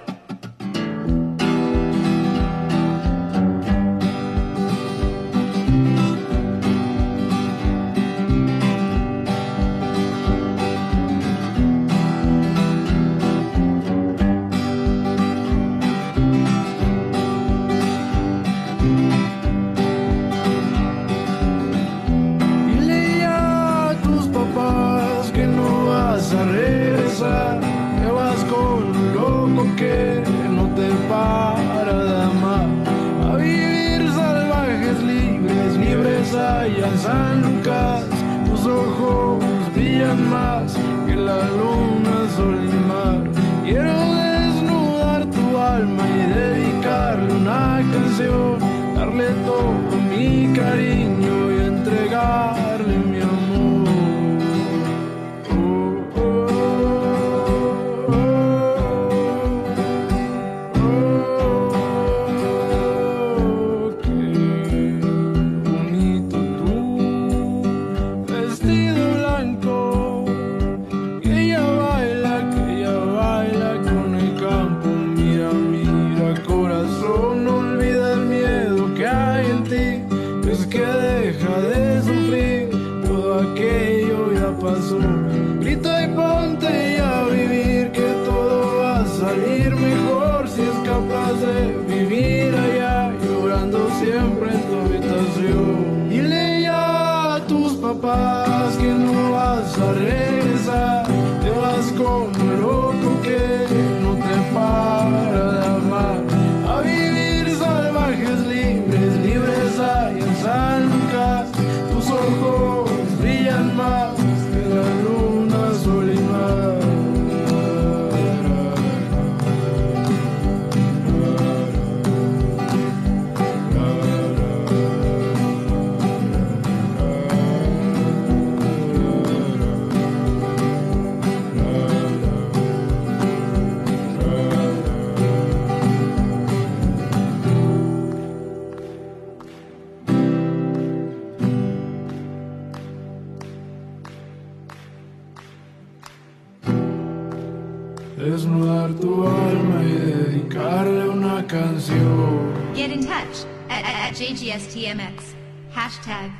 JGSTMX. Hashtag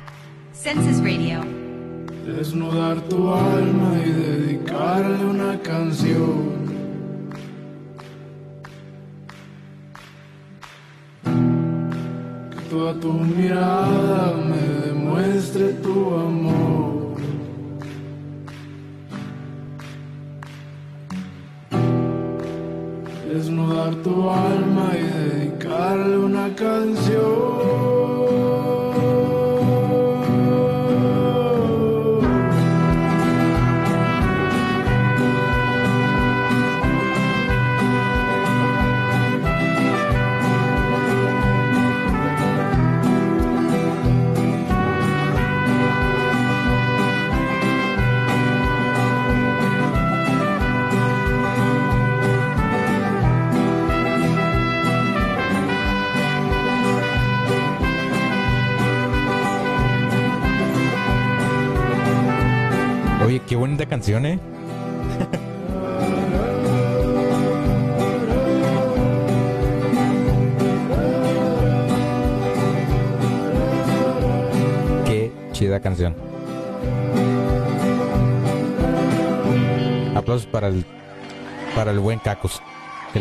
Census Radio. Desnudar tu alma y dedicarle una canción. Que toda tu mirada me demuestre tu amor.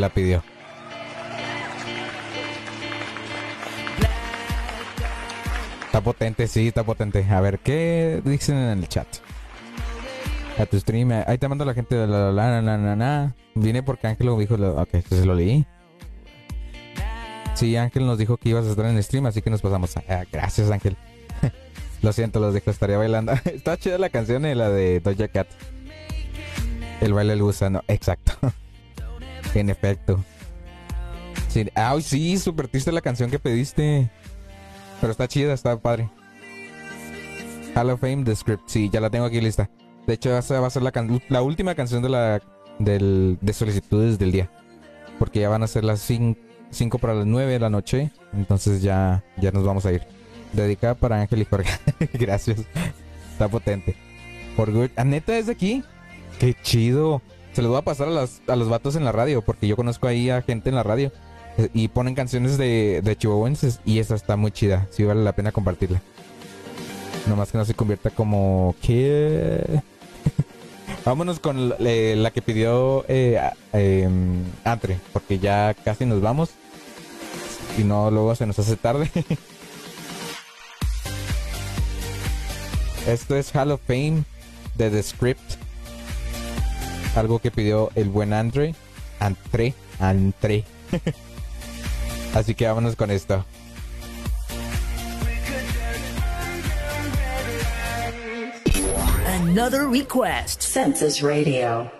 La pidió. Está potente, sí, está potente. A ver, ¿qué dicen en el chat? A tu stream, ahí te mando la gente de la la la la la. Vine porque Ángel lo dijo, lo- ok, entonces lo leí. Sí, Ángel nos dijo que ibas a estar en el stream, así que nos pasamos. Ah, gracias, Ángel. lo siento, los dijo, estaría bailando. Está chida la canción, eh, la de Doja Cat. El baile del gusano, exacto. en efecto. Sí, sí, súper triste la canción que pediste. Pero está chida, está padre. Hall of Fame, The Script. Sí, ya la tengo aquí lista. De hecho, esa va a ser la, última canción de la del, de solicitudes del día. Porque ya van a ser las 5 para las 9 de la noche. Entonces ya, nos vamos a ir. Dedicada para Ángel y Jorge. Gracias. Está potente. Por good. ¿A neta es de aquí? Qué chido. Se los voy a pasar a, las- a los vatos en la radio, porque yo conozco ahí a gente en la radio. eh, Y ponen canciones de, de chihuahuenses y esa está muy chida. Sí vale la pena compartirla. Nomás que no se convierta como... ¿Qué? Vámonos con eh, la que pidió eh, em, Andre, porque ya casi nos vamos. Si no, luego se nos hace tarde. Esto es Hall of Fame de The Script. Algo que pidió el buen Andre. Andre. Andre. Así que vámonos con esto. Another request. Census Radio.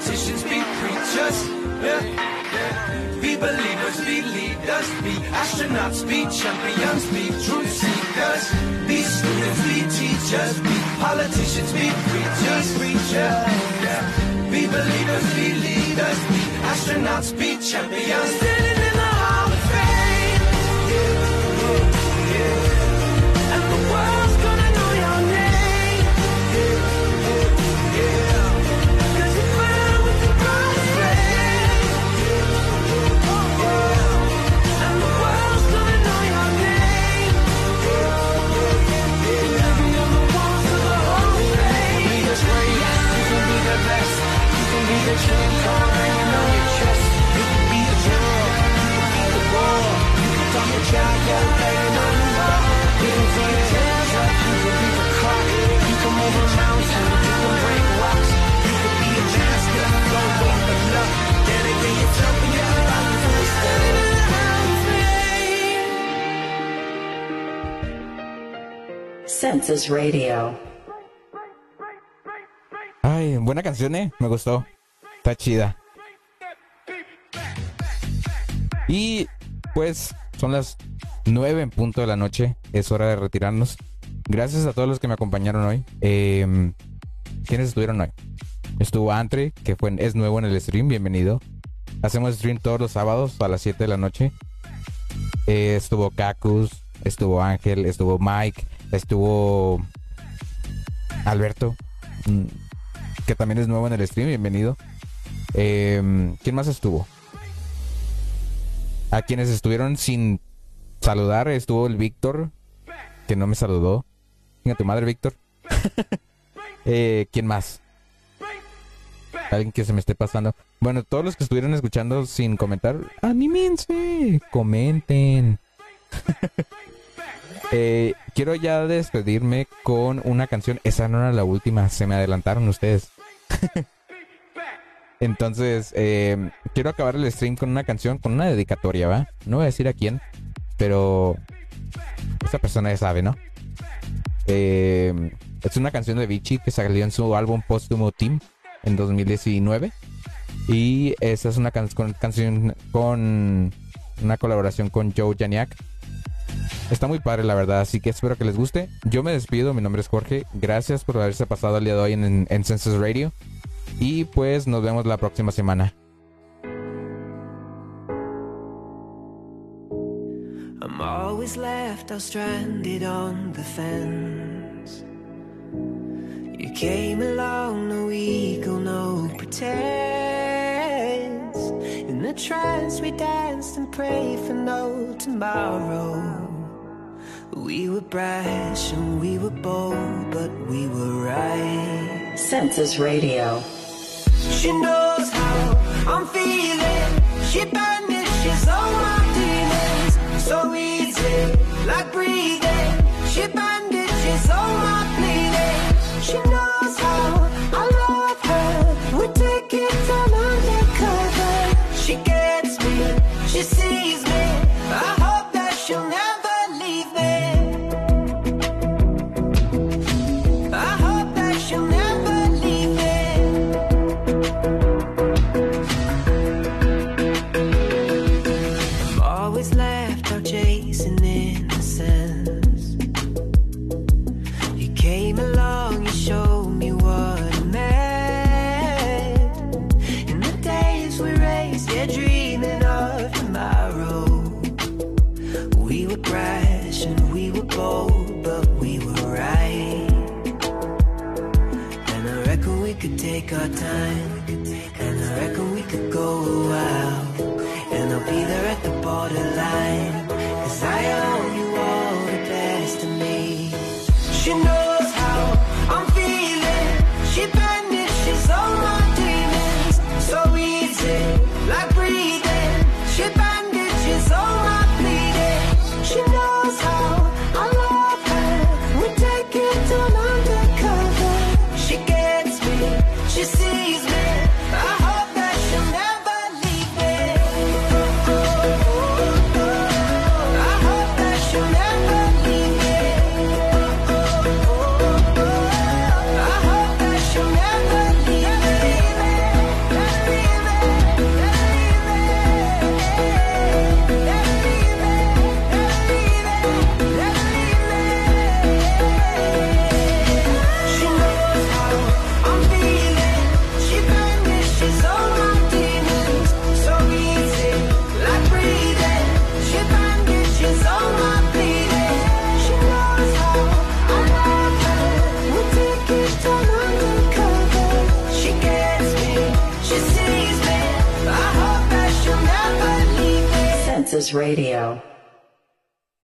politicians, be preachers. Yeah. Be believers, be leaders, be astronauts, be champions, be truth seekers. Be students, be teachers, be politicians, be preachers, preachers. Yeah. Be believers, be leaders, be astronauts, be champions. Census Radio. Ay, buena canción, eh. Me gustó. Está chida. Y pues son las 9 en punto de la noche. Es hora de retirarnos. Gracias a todos los que me acompañaron hoy. Eh, ¿Quiénes estuvieron hoy? Estuvo Andre, que fue, es nuevo en el stream. Bienvenido. Hacemos stream todos los sábados a las 7 de la noche. Eh, estuvo Cacus, estuvo Ángel, estuvo Mike, estuvo Alberto, mm, que también es nuevo en el stream. Bienvenido. Eh, ¿Quién más estuvo? A quienes estuvieron sin saludar estuvo el Víctor, que no me saludó. Venga tu madre, Víctor. Eh, ¿Quién más? Alguien que se me esté pasando. Bueno, todos los que estuvieron escuchando sin comentar, anímense, comenten. Eh, quiero ya despedirme con una canción. Esa no era la última, se me adelantaron ustedes. Entonces, eh, quiero acabar el stream con una canción, con una dedicatoria, ¿va? No voy a decir a quién, pero esa persona ya sabe, ¿no? Eh, es una canción de Vichy que salió en su álbum póstumo Team en 2019. Y esa es una can- canción con una colaboración con Joe Janiak. Está muy padre, la verdad, así que espero que les guste. Yo me despido, mi nombre es Jorge. Gracias por haberse pasado el día de hoy en, en Census Radio. Y pues nos vemos la próxima semana. I'm always left out stranded on the fence. You came along, no ego, no pretense. In the trance, we danced and prayed for no tomorrow. We were brash and we were bold, but we were right. Census Radio. She knows how I'm feeling. She banishes all my demons. So easy, like breathing. She bandages all my bleeding. She knows Radio.